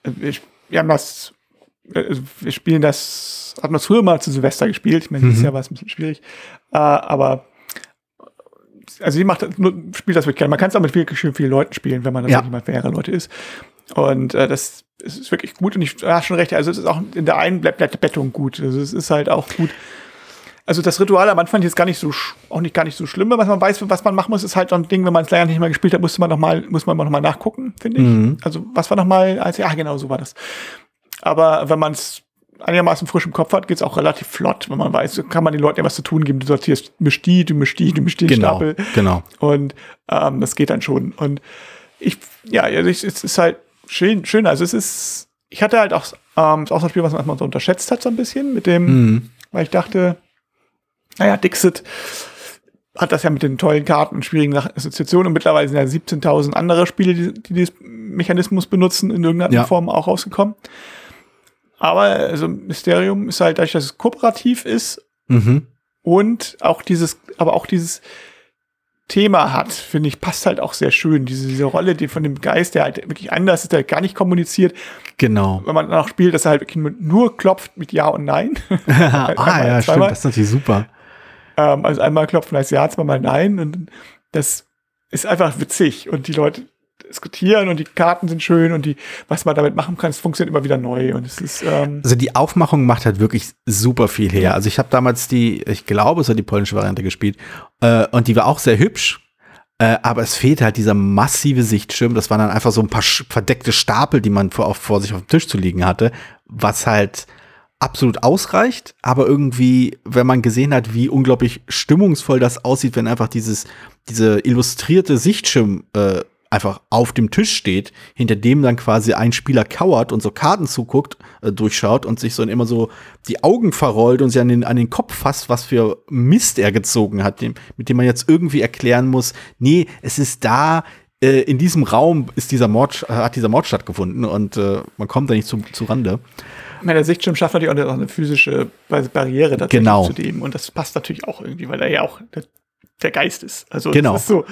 wir, wir haben das, also wir spielen das, hatten das früher mal zu Silvester gespielt. Ich meine, mhm. dieses Jahr war es ein bisschen schwierig. Äh, aber also sie macht spielt das wirklich gerne. Man kann es auch mit wirklich schön vielen Leuten spielen, wenn man das ja. mal mehrere Leute ist. Und äh, das ist wirklich gut und ich habe schon recht, also es ist auch in der einen Bettung gut. Also es ist halt auch gut also das Ritual am Anfand ist gar nicht so, auch nicht gar nicht so schlimm, was man weiß, was man machen muss, ist halt so ein Ding, wenn man es länger nicht mehr gespielt hat, muss man noch mal, muss man noch mal nachgucken, finde ich. Mhm. Also was war noch mal, als, ja genau, so war das. Aber wenn man es einigermaßen frisch im Kopf hat, geht es auch relativ flott, wenn man weiß, kann man den Leuten ja was zu tun geben. Du sortierst, misch die, du misch die, du misch den genau, Stapel. Genau. Und ähm, das geht dann schon. Und ich, ja, also ich, es ist halt schön, schön. Also es ist, ich hatte halt auch, ähm, ist auch so ein Spiel, was man erstmal so unterschätzt hat, so ein bisschen mit dem, mhm. weil ich dachte, naja, Dixit hat das ja mit den tollen Karten und schwierigen Assoziationen und mittlerweile sind ja 17.000 andere Spiele, die, die diesen Mechanismus benutzen, in irgendeiner ja. Form auch rausgekommen. Aber also Mysterium ist halt dadurch, dass es kooperativ ist mhm. und auch dieses, aber auch dieses Thema hat, finde ich, passt halt auch sehr schön. Diese, diese Rolle die von dem Geist, der halt wirklich anders ist, der gar nicht kommuniziert. Genau. Wenn man auch spielt, dass er halt wirklich nur klopft mit Ja und Nein. ah, ja, stimmt, das ist natürlich super. Ähm, also einmal klopfen heißt ja, zweimal nein. Und das ist einfach witzig. Und die Leute diskutieren und die Karten sind schön und die, was man damit machen kann, es funktioniert immer wieder neu. Und es ist. Ähm also die Aufmachung macht halt wirklich super viel her. Also ich habe damals die, ich glaube, es war die polnische Variante gespielt. Äh, und die war auch sehr hübsch. Äh, aber es fehlt halt dieser massive Sichtschirm. Das waren dann einfach so ein paar verdeckte Stapel, die man vor, vor sich auf dem Tisch zu liegen hatte, was halt absolut ausreicht, aber irgendwie, wenn man gesehen hat, wie unglaublich stimmungsvoll das aussieht, wenn einfach dieses, diese illustrierte Sichtschirm äh, einfach auf dem Tisch steht, hinter dem dann quasi ein Spieler kauert und so Karten zuguckt, äh, durchschaut und sich so immer so die Augen verrollt und sich an den, an den Kopf fasst, was für Mist er gezogen hat, dem, mit dem man jetzt irgendwie erklären muss, nee, es ist da, äh, in diesem Raum ist dieser Mord, hat dieser Mord stattgefunden und äh, man kommt da nicht zu, zu Rande meine, der Sichtschirm schafft natürlich auch eine physische Barriere dazu genau. zu dem. Und das passt natürlich auch irgendwie, weil er ja auch der, Geist ist. Also genau. es ist so,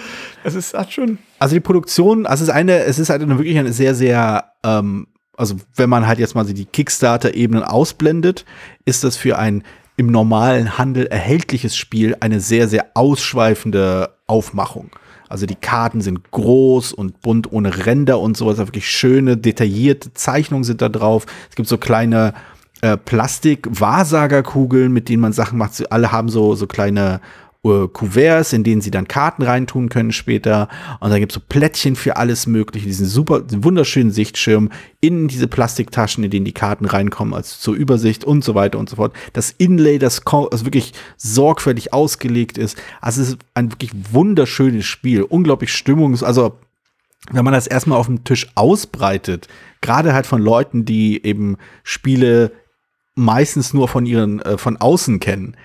es ist hat schon. Also die Produktion, also es ist eine, es ist halt eine, wirklich eine sehr, sehr, ähm, also wenn man halt jetzt mal die Kickstarter-Ebenen ausblendet, ist das für ein im normalen Handel erhältliches Spiel eine sehr, sehr ausschweifende Aufmachung. Also die Karten sind groß und bunt ohne Ränder und sowas. Wirklich schöne, detaillierte Zeichnungen sind da drauf. Es gibt so kleine äh, Plastik-Wahrsagerkugeln, mit denen man Sachen macht. Sie alle haben so, so kleine Kuverts, in denen sie dann Karten reintun können später. Und dann gibt es so Plättchen für alles Mögliche, diesen super, wunderschönen Sichtschirm in diese Plastiktaschen, in denen die Karten reinkommen, als zur Übersicht und so weiter und so fort. Das Inlay, das also wirklich sorgfältig ausgelegt ist. Also es ist ein wirklich wunderschönes Spiel, unglaublich stimmungs-, also wenn man das erstmal auf dem Tisch ausbreitet, gerade halt von Leuten, die eben Spiele meistens nur von ihren, äh, von außen kennen,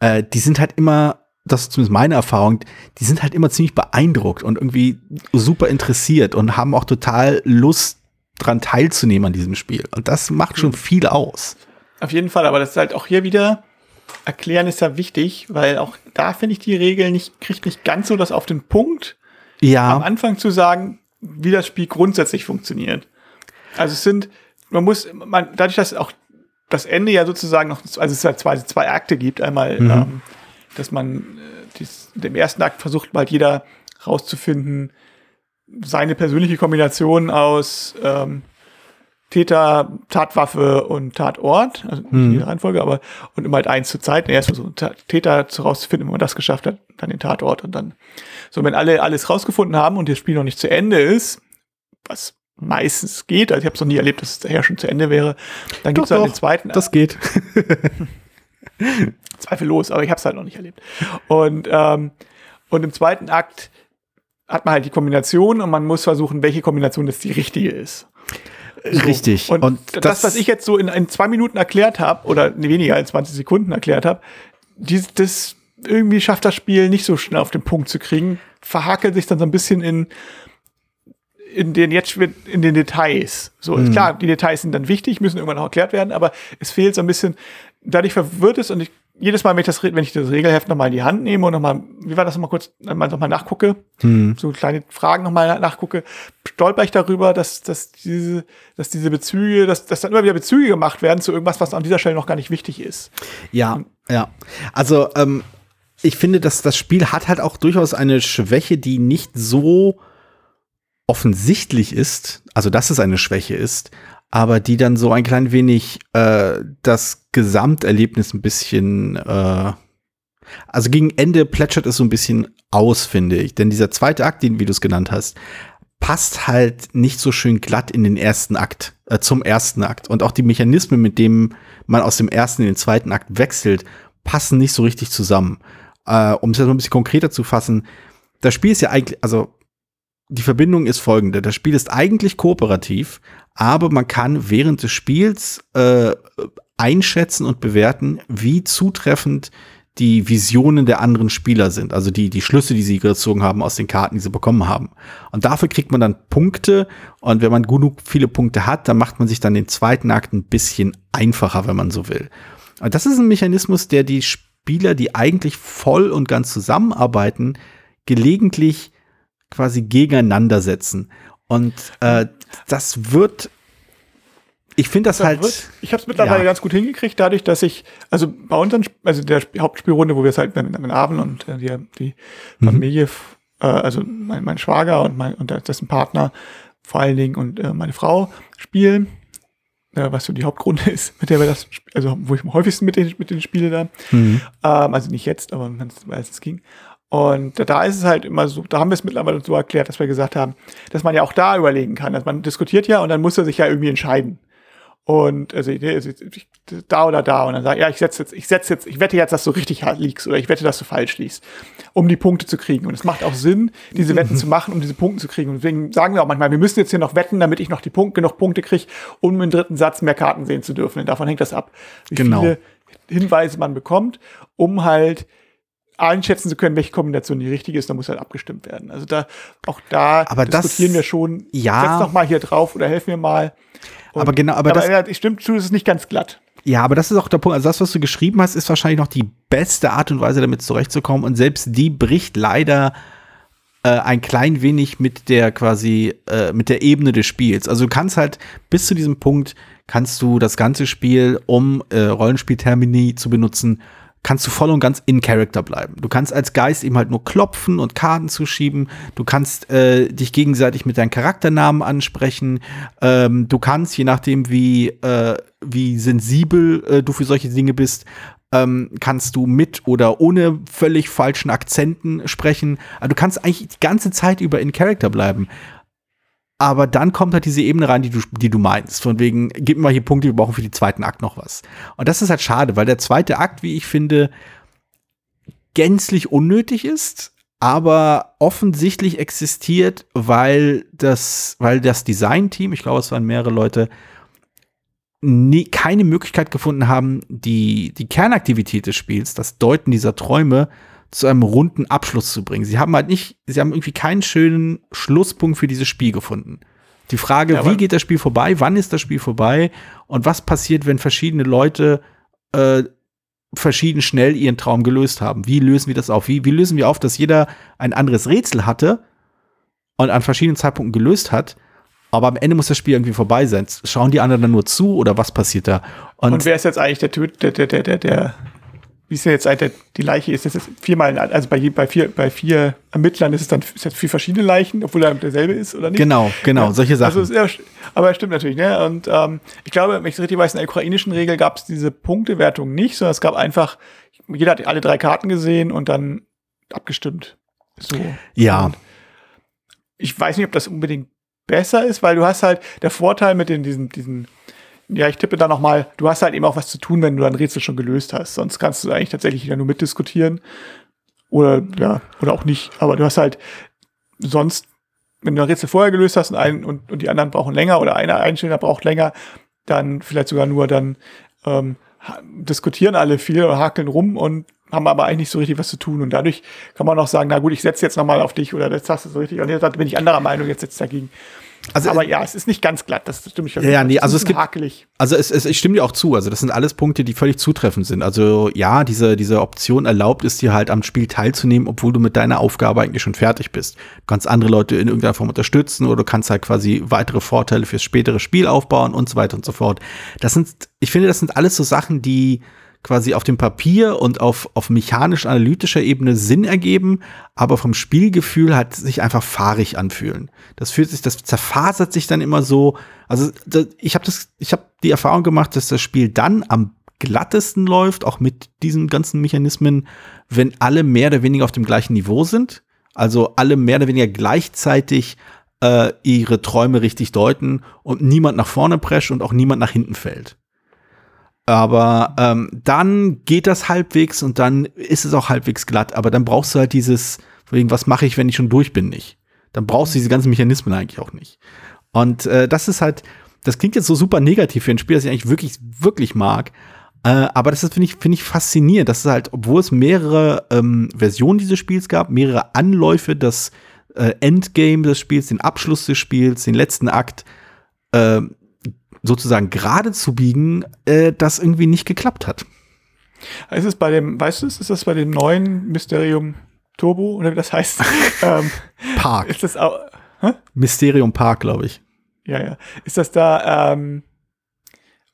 äh, die sind halt immer das ist zumindest meine Erfahrung, die sind halt immer ziemlich beeindruckt und irgendwie super interessiert und haben auch total Lust dran teilzunehmen an diesem Spiel. Und das macht schon viel aus. Auf jeden Fall, aber das ist halt auch hier wieder, erklären ist ja wichtig, weil auch da finde ich die Regel nicht, kriegt nicht ganz so das auf den Punkt, ja. am Anfang zu sagen, wie das Spiel grundsätzlich funktioniert. Also es sind, man muss, man, dadurch, dass auch das Ende ja sozusagen noch, also es halt zwei, zwei Akte gibt, einmal mhm. ähm, dass man äh, dies, dem ersten Akt versucht mal jeder rauszufinden, seine persönliche Kombination aus ähm, Täter, Tatwaffe und Tatort, also nicht hm. die Reihenfolge, aber und immer halt eins zur Zeit. Erst so Täter rauszufinden, wenn man das geschafft hat, dann den Tatort und dann so, wenn alle alles rausgefunden haben und das Spiel noch nicht zu Ende ist, was meistens geht, also ich habe es noch nie erlebt, dass es daher schon zu Ende wäre, dann gibt es halt den zweiten. Das geht. Zweifellos, aber ich habe es halt noch nicht erlebt. Und, ähm, und im zweiten Akt hat man halt die Kombination und man muss versuchen, welche Kombination das die richtige ist. So. Richtig. Und, und das, das, was ich jetzt so in, in zwei Minuten erklärt habe, oder weniger als 20 Sekunden erklärt habe, das irgendwie schafft das Spiel nicht so schnell auf den Punkt zu kriegen, verhakelt sich dann so ein bisschen in, in den jetzt in den Details. So, mhm. klar, die Details sind dann wichtig, müssen irgendwann auch erklärt werden, aber es fehlt so ein bisschen, dadurch verwirrt es und ich jedes Mal, wenn ich das, wenn ich das Regelheft nochmal in die Hand nehme und nochmal, wie war das nochmal kurz, nochmal nachgucke, hm. so kleine Fragen nochmal nachgucke, stolper ich darüber, dass, dass diese, dass diese Bezüge, dass, dass dann immer wieder Bezüge gemacht werden zu irgendwas, was an dieser Stelle noch gar nicht wichtig ist. Ja, ja. Also, ähm, ich finde, dass das Spiel hat halt auch durchaus eine Schwäche, die nicht so offensichtlich ist, also dass es eine Schwäche ist, aber die dann so ein klein wenig äh, das Gesamterlebnis ein bisschen äh, Also gegen Ende plätschert es so ein bisschen aus, finde ich. Denn dieser zweite Akt, den, wie du es genannt hast, passt halt nicht so schön glatt in den ersten Akt, äh, zum ersten Akt. Und auch die Mechanismen, mit denen man aus dem ersten in den zweiten Akt wechselt, passen nicht so richtig zusammen. Äh, um es jetzt mal ein bisschen konkreter zu fassen, das Spiel ist ja eigentlich, also die Verbindung ist folgende. Das Spiel ist eigentlich kooperativ, aber man kann während des Spiels äh, einschätzen und bewerten, wie zutreffend die Visionen der anderen Spieler sind, also die, die Schlüsse, die sie gezogen haben aus den Karten, die sie bekommen haben. Und dafür kriegt man dann Punkte. Und wenn man genug viele Punkte hat, dann macht man sich dann den zweiten Akt ein bisschen einfacher, wenn man so will. Und das ist ein Mechanismus, der die Spieler, die eigentlich voll und ganz zusammenarbeiten, gelegentlich quasi gegeneinander setzen. Und äh, das wird ich finde das, halt. Wird, ich habe es mittlerweile ja. ganz gut hingekriegt, dadurch, dass ich, also bei unseren, also der Hauptspielrunde, wo wir es halt mit, mit Abend und äh, die, die mhm. Familie, äh, also mein, mein Schwager und mein und dessen Partner vor allen Dingen und äh, meine Frau spielen, äh, was so die Hauptgründe ist, mit der wir das, also wo ich am häufigsten mit den, mit den spiele da. Mhm. Ähm, also nicht jetzt, aber als es ging. Und da ist es halt immer so, da haben wir es mittlerweile so erklärt, dass wir gesagt haben, dass man ja auch da überlegen kann. Dass man diskutiert ja und dann muss er sich ja irgendwie entscheiden. Und also, da oder da und dann sage ja, ich setze jetzt, ich setze jetzt, ich wette jetzt, dass du richtig liegst oder ich wette, dass du falsch liegst, um die Punkte zu kriegen. Und es macht auch Sinn, diese Wetten zu machen, um diese Punkte zu kriegen. Und deswegen sagen wir auch manchmal, wir müssen jetzt hier noch wetten, damit ich noch die Punkte, genug Punkte kriege, um im dritten Satz mehr Karten sehen zu dürfen. Und davon hängt das ab, wie genau. viele Hinweise man bekommt, um halt einschätzen zu können, welche Kombination die richtige ist, da muss halt abgestimmt werden. Also da, auch da aber diskutieren das, wir schon, ja. setz doch mal hier drauf oder helf mir mal. Und, aber genau, aber, aber das stimmt zu, es ist nicht ganz glatt. Ja, aber das ist auch der Punkt. Also das, was du geschrieben hast, ist wahrscheinlich noch die beste Art und Weise, damit zurechtzukommen. Und selbst die bricht leider äh, ein klein wenig mit der quasi äh, mit der Ebene des Spiels. Also du kannst halt bis zu diesem Punkt kannst du das ganze Spiel, um äh, Rollenspieltermini zu benutzen, kannst du voll und ganz in Character bleiben. Du kannst als Geist eben halt nur klopfen und Karten zuschieben. Du kannst äh, dich gegenseitig mit deinen Charakternamen ansprechen. Ähm, du kannst, je nachdem, wie, äh, wie sensibel äh, du für solche Dinge bist, ähm, kannst du mit oder ohne völlig falschen Akzenten sprechen. Also du kannst eigentlich die ganze Zeit über in Character bleiben. Aber dann kommt halt diese Ebene rein, die du, die du meinst. Von wegen, gib mir mal hier Punkte, wir brauchen für den zweiten Akt noch was. Und das ist halt schade, weil der zweite Akt, wie ich finde, gänzlich unnötig ist, aber offensichtlich existiert, weil das, weil das Design-Team, ich glaube, es waren mehrere Leute, nie, keine Möglichkeit gefunden haben, die, die Kernaktivität des Spiels, das Deuten dieser Träume, zu einem runden Abschluss zu bringen. Sie haben halt nicht, sie haben irgendwie keinen schönen Schlusspunkt für dieses Spiel gefunden. Die Frage, ja, wie geht das Spiel vorbei, wann ist das Spiel vorbei und was passiert, wenn verschiedene Leute äh, verschieden schnell ihren Traum gelöst haben. Wie lösen wir das auf? Wie, wie lösen wir auf, dass jeder ein anderes Rätsel hatte und an verschiedenen Zeitpunkten gelöst hat, aber am Ende muss das Spiel irgendwie vorbei sein. Schauen die anderen dann nur zu oder was passiert da? Und, und wer ist jetzt eigentlich der, der, der, der, der, wie ist denn jetzt seit der, die Leiche ist, ist viermal, also bei, bei, vier, bei vier Ermittlern ist es dann ist vier verschiedene Leichen, obwohl er derselbe ist, oder nicht? Genau, genau, ja, solche Sachen. Also, ja, aber stimmt natürlich, ne? Und ähm, ich glaube, wenn ich es richtig weiß, in der ukrainischen Regel gab es diese Punktewertung nicht, sondern es gab einfach, jeder hat alle drei Karten gesehen und dann abgestimmt. So. Ja. Und ich weiß nicht, ob das unbedingt besser ist, weil du hast halt der Vorteil mit den, diesen, diesen ja, ich tippe da noch mal, du hast halt eben auch was zu tun, wenn du dein Rätsel schon gelöst hast. Sonst kannst du eigentlich tatsächlich ja nur mitdiskutieren. Oder, ja, oder auch nicht. Aber du hast halt sonst, wenn du ein Rätsel vorher gelöst hast und, ein, und, und die anderen brauchen länger oder einer Einsteller braucht länger, dann vielleicht sogar nur dann ähm, diskutieren alle viel oder hakeln rum und haben aber eigentlich nicht so richtig was zu tun. Und dadurch kann man auch sagen, na gut, ich setze jetzt noch mal auf dich oder das hast du so richtig. Und jetzt bin ich anderer Meinung, jetzt setzt dagegen. Also, aber ja, es ist nicht ganz glatt, das stimmt schon. Ja, ja, nee, also es gibt, hakelig. also es, es, ich stimme dir auch zu, also das sind alles Punkte, die völlig zutreffend sind. Also ja, diese, diese Option erlaubt es dir halt am Spiel teilzunehmen, obwohl du mit deiner Aufgabe eigentlich schon fertig bist. Du kannst andere Leute in irgendeiner Form unterstützen oder du kannst halt quasi weitere Vorteile fürs spätere Spiel aufbauen und so weiter und so fort. Das sind, ich finde, das sind alles so Sachen, die quasi auf dem Papier und auf, auf mechanisch-analytischer Ebene Sinn ergeben, aber vom Spielgefühl halt sich einfach fahrig anfühlen. Das fühlt sich, das zerfasert sich dann immer so. Also ich habe das, ich habe die Erfahrung gemacht, dass das Spiel dann am glattesten läuft, auch mit diesen ganzen Mechanismen, wenn alle mehr oder weniger auf dem gleichen Niveau sind. Also alle mehr oder weniger gleichzeitig äh, ihre Träume richtig deuten und niemand nach vorne prescht und auch niemand nach hinten fällt. Aber ähm, dann geht das halbwegs und dann ist es auch halbwegs glatt. Aber dann brauchst du halt dieses, wegen, was mache ich, wenn ich schon durch bin, nicht. Dann brauchst du diese ganzen Mechanismen eigentlich auch nicht. Und äh, das ist halt, das klingt jetzt so super negativ für ein Spiel, das ich eigentlich wirklich, wirklich mag. Äh, aber das finde ich, finde ich faszinierend, dass es halt, obwohl es mehrere ähm, Versionen dieses Spiels gab, mehrere Anläufe, das äh, Endgame des Spiels, den Abschluss des Spiels, den letzten Akt, äh, sozusagen gerade zu biegen, äh, das irgendwie nicht geklappt hat. Ist es bei dem, weißt du, ist das bei dem neuen Mysterium Turbo oder wie das heißt? ähm, Park. Ist das auch, hä? Mysterium Park, glaube ich. Ja, ja. Ist das da ähm,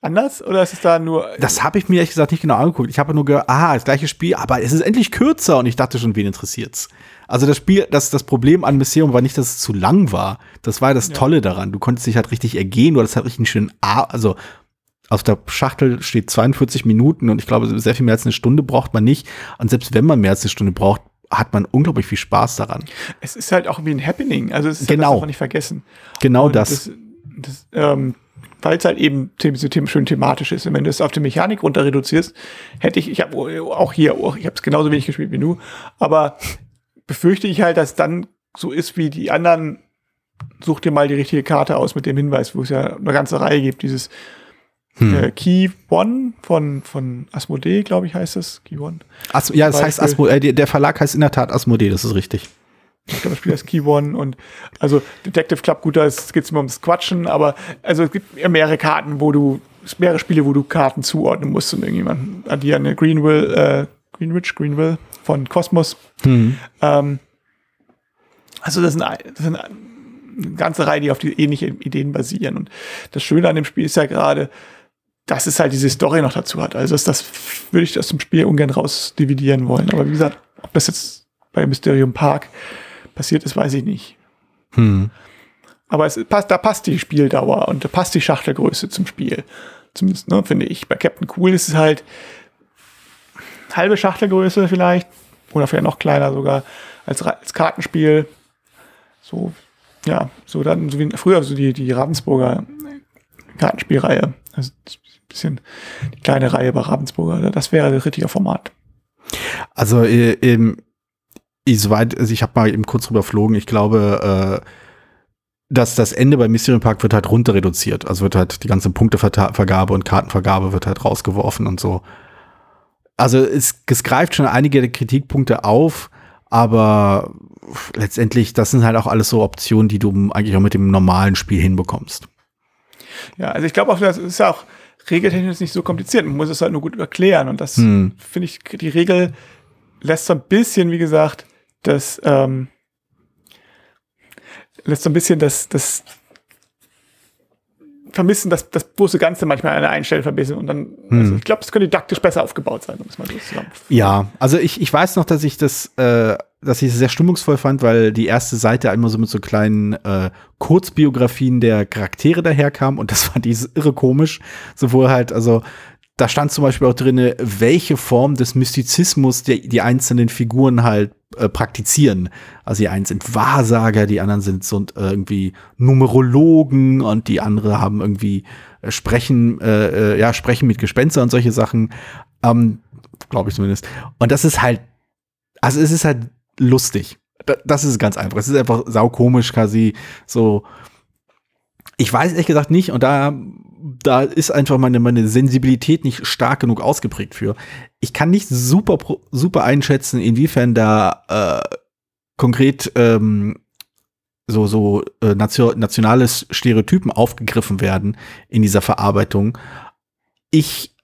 anders oder ist es da nur. Das habe ich mir ehrlich gesagt nicht genau angeguckt. Ich habe nur gehört, ah, das gleiche Spiel, aber es ist endlich kürzer und ich dachte schon, wen interessiert's? Also das Spiel, das, das Problem an Mysterium war nicht, dass es zu lang war. Das war das ja. Tolle daran. Du konntest dich halt richtig ergehen, du hattest halt richtig einen schönen, A also auf der Schachtel steht 42 Minuten und ich glaube, sehr viel mehr als eine Stunde braucht man nicht. Und selbst wenn man mehr als eine Stunde braucht, hat man unglaublich viel Spaß daran. Es ist halt auch wie ein Happening. Also es ist genau. das darf nicht vergessen. Genau und das. das, das ähm, weil es halt eben so schön thematisch ist. Und wenn du es auf die Mechanik runter reduzierst, hätte ich, ich habe auch hier, ich habe es genauso wenig gespielt wie du, aber befürchte ich halt, dass dann so ist wie die anderen, such dir mal die richtige Karte aus mit dem Hinweis, wo es ja eine ganze Reihe gibt, dieses hm. äh, Key One von, von Asmodee, glaube ich, heißt das. Key One. As ja, das heißt Asmodee, äh, der Verlag heißt in der Tat Asmodee, das ist richtig. Ich glaube, das Spiel heißt Key One und also Detective Club, gut, da geht es immer ums Quatschen, aber also es gibt mehrere Karten, wo du, mehrere Spiele, wo du Karten zuordnen musst und irgendjemand addieren. Greenville, äh, Greenwich, Greenville, von Kosmos. Mhm. Ähm, also das sind, das sind eine ganze Reihe, die auf die ähnlichen Ideen basieren. Und das Schöne an dem Spiel ist ja gerade, dass es halt diese Story noch dazu hat. Also das, das würde ich aus dem Spiel ungern rausdividieren wollen. Aber wie gesagt, ob das jetzt bei Mysterium Park passiert ist, weiß ich nicht. Hm. Aber es passt, da passt die Spieldauer und da passt die Schachtelgröße zum Spiel. Zumindest, ne, finde ich. Bei Captain Cool ist es halt, halbe Schachtelgröße vielleicht oder vielleicht noch kleiner sogar als, als Kartenspiel. So, ja, so dann, so wie früher so die, die Ravensburger Kartenspielreihe. Also ein bisschen die kleine Reihe bei Ravensburger. Das wäre das richtige Format. Also äh, ich, soweit, also ich habe mal eben kurz drüber flogen, ich glaube, äh, dass das Ende bei Mysterium Park wird halt runter reduziert. Also wird halt die ganze Punktevergabe und Kartenvergabe wird halt rausgeworfen und so also es, es greift schon einige der Kritikpunkte auf, aber letztendlich, das sind halt auch alles so Optionen, die du eigentlich auch mit dem normalen Spiel hinbekommst. Ja, also ich glaube auch, das ist ja auch regeltechnisch nicht so kompliziert. Man muss es halt nur gut erklären. Und das hm. finde ich, die Regel lässt so ein bisschen, wie gesagt, das ähm, lässt so ein bisschen das, das vermissen das, das große Ganze manchmal an der einen Stelle verbissen und dann, hm. also ich glaube, es könnte didaktisch besser aufgebaut sein, um es mal so zusammen. Ja, also ich, ich weiß noch, dass ich das, äh, dass ich es sehr stimmungsvoll fand, weil die erste Seite einmal so mit so kleinen äh, Kurzbiografien der Charaktere daherkam und das fand ich irre komisch. Sowohl halt, also da stand zum Beispiel auch drin, welche Form des Mystizismus die, die einzelnen Figuren halt äh, praktizieren. Also die einen sind Wahrsager, die anderen sind so äh, irgendwie Numerologen und die andere haben irgendwie äh, sprechen, äh, äh, ja, sprechen mit Gespenster und solche Sachen. Ähm, Glaube ich zumindest. Und das ist halt, also es ist halt lustig. Das ist ganz einfach. Es ist einfach saukomisch quasi so. Ich weiß ehrlich gesagt nicht, und da da ist einfach meine, meine Sensibilität nicht stark genug ausgeprägt für. Ich kann nicht super, super einschätzen, inwiefern da äh, konkret ähm, so, so äh, nation nationale Stereotypen aufgegriffen werden in dieser Verarbeitung. Ich,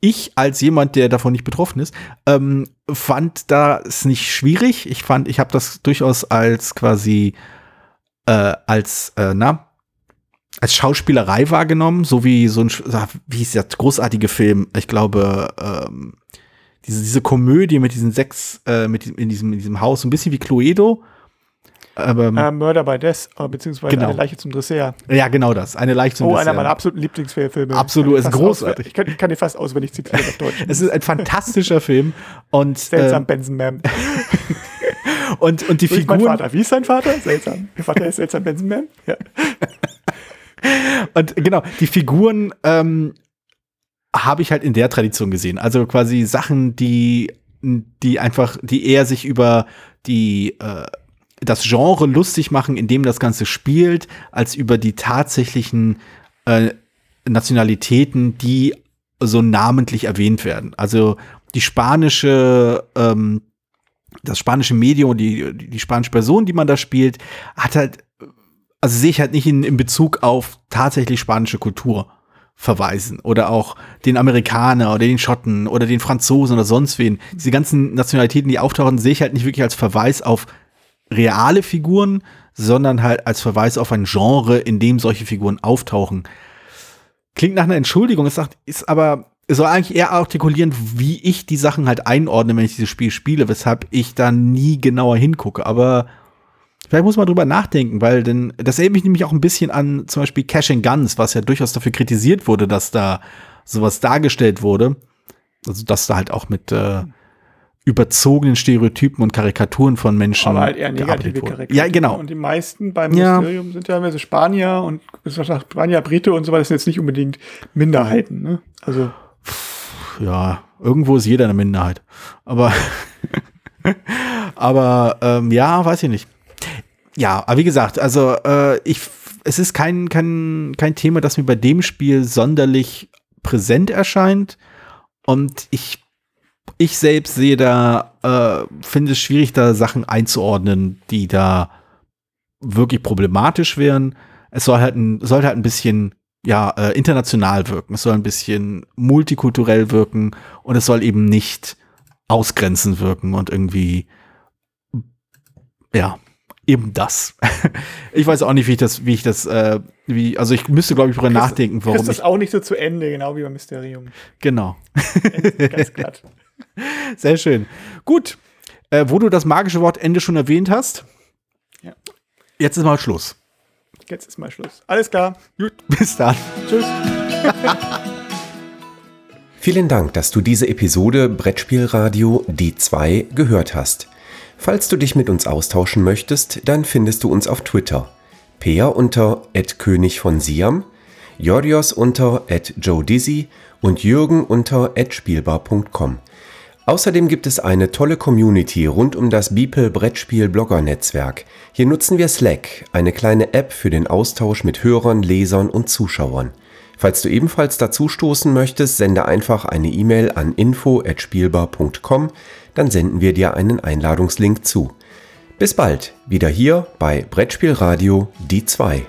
ich als jemand, der davon nicht betroffen ist, ähm, fand das nicht schwierig. Ich fand, ich habe das durchaus als quasi äh, als, äh, na, als Schauspielerei wahrgenommen, so wie so ein, wie ist der großartige Film, ich glaube, ähm, diese, diese Komödie mit diesen sechs, äh, mit in diesem, in diesem Haus, so ein bisschen wie Cluedo. Aber, äh, Murder by Death, äh, beziehungsweise Genau. eine Leiche zum Dessert. ja, genau das. Eine leicht Oh, einer meiner absoluten Lieblingsfilme. Absolut, ist großartig. Ich kann, ich kann dir fast auswendig zitieren auf Deutsch. Es ist ein fantastischer Film und, Seltsam äh, Benson Man. und, und die So ist mein Vater. Wie ist sein Vater? Seltsam. Ihr Vater ist Seltsam Benson Man? Ja. Und genau, die Figuren ähm, habe ich halt in der Tradition gesehen. Also quasi Sachen, die, die einfach, die eher sich über die äh, das Genre lustig machen, in dem das Ganze spielt, als über die tatsächlichen äh, Nationalitäten, die so namentlich erwähnt werden. Also die spanische, ähm, das spanische Medium, die, die spanische Person, die man da spielt, hat halt also sehe ich halt nicht in, in Bezug auf tatsächlich spanische Kultur verweisen oder auch den Amerikaner oder den Schotten oder den Franzosen oder sonst wen. Diese ganzen Nationalitäten, die auftauchen, sehe ich halt nicht wirklich als Verweis auf reale Figuren, sondern halt als Verweis auf ein Genre, in dem solche Figuren auftauchen. Klingt nach einer Entschuldigung, es sagt, ist aber, es soll eigentlich eher artikulieren, wie ich die Sachen halt einordne, wenn ich dieses Spiel spiele, weshalb ich da nie genauer hingucke. Aber Vielleicht muss man drüber nachdenken, weil denn das erinnert mich nämlich auch ein bisschen an zum Beispiel Cash and Guns, was ja durchaus dafür kritisiert wurde, dass da sowas dargestellt wurde. Also dass da halt auch mit äh, überzogenen Stereotypen und Karikaturen von Menschen. Aber halt eher negative. Karikaturen. Ja, genau. Und die meisten beim Ja. Mysterium sind ja immer so Spanier und Spanier, Brite und so weiter. Sind jetzt nicht unbedingt Minderheiten. Ne? Also Ja, irgendwo ist jeder eine Minderheit. Aber, aber ähm, ja, weiß ich nicht. Ja, aber wie gesagt, also äh, ich, es ist kein, kein, kein Thema, das mir bei dem Spiel sonderlich präsent erscheint. Und ich, ich selbst sehe da, äh, finde es schwierig, da Sachen einzuordnen, die da wirklich problematisch wären. Es soll halt ein, soll halt ein bisschen ja, äh, international wirken. Es soll ein bisschen multikulturell wirken und es soll eben nicht ausgrenzend wirken und irgendwie, ja, eben das. ich weiß auch nicht, wie ich das, wie ich das, äh, wie, also ich müsste, glaube ich, drüber nachdenken, warum ist das ich, auch nicht so zu Ende, genau wie beim Mysterium. genau. Ganz glatt. Sehr schön. Gut. Äh, wo du das magische Wort Ende schon erwähnt hast, Ja. jetzt ist mal Schluss. Jetzt ist mal Schluss. Alles klar. Gut, bis dann. Tschüss. Vielen Dank, dass du diese Episode Brettspielradio D2 gehört hast. Falls du dich mit uns austauschen möchtest, dann findest du uns auf Twitter. Peer unter König von Siam, Jorios unter Joe Dizzy und Jürgen unter spielbar.com. Außerdem gibt es eine tolle Community rund um das Beeple Brettspiel Blogger Netzwerk. Hier nutzen wir Slack, eine kleine App für den Austausch mit Hörern, Lesern und Zuschauern. Falls du ebenfalls dazu stoßen möchtest, sende einfach eine E-Mail an info@spielbar.com, dann senden wir dir einen Einladungslink zu. Bis bald, wieder hier bei Brettspielradio die 2.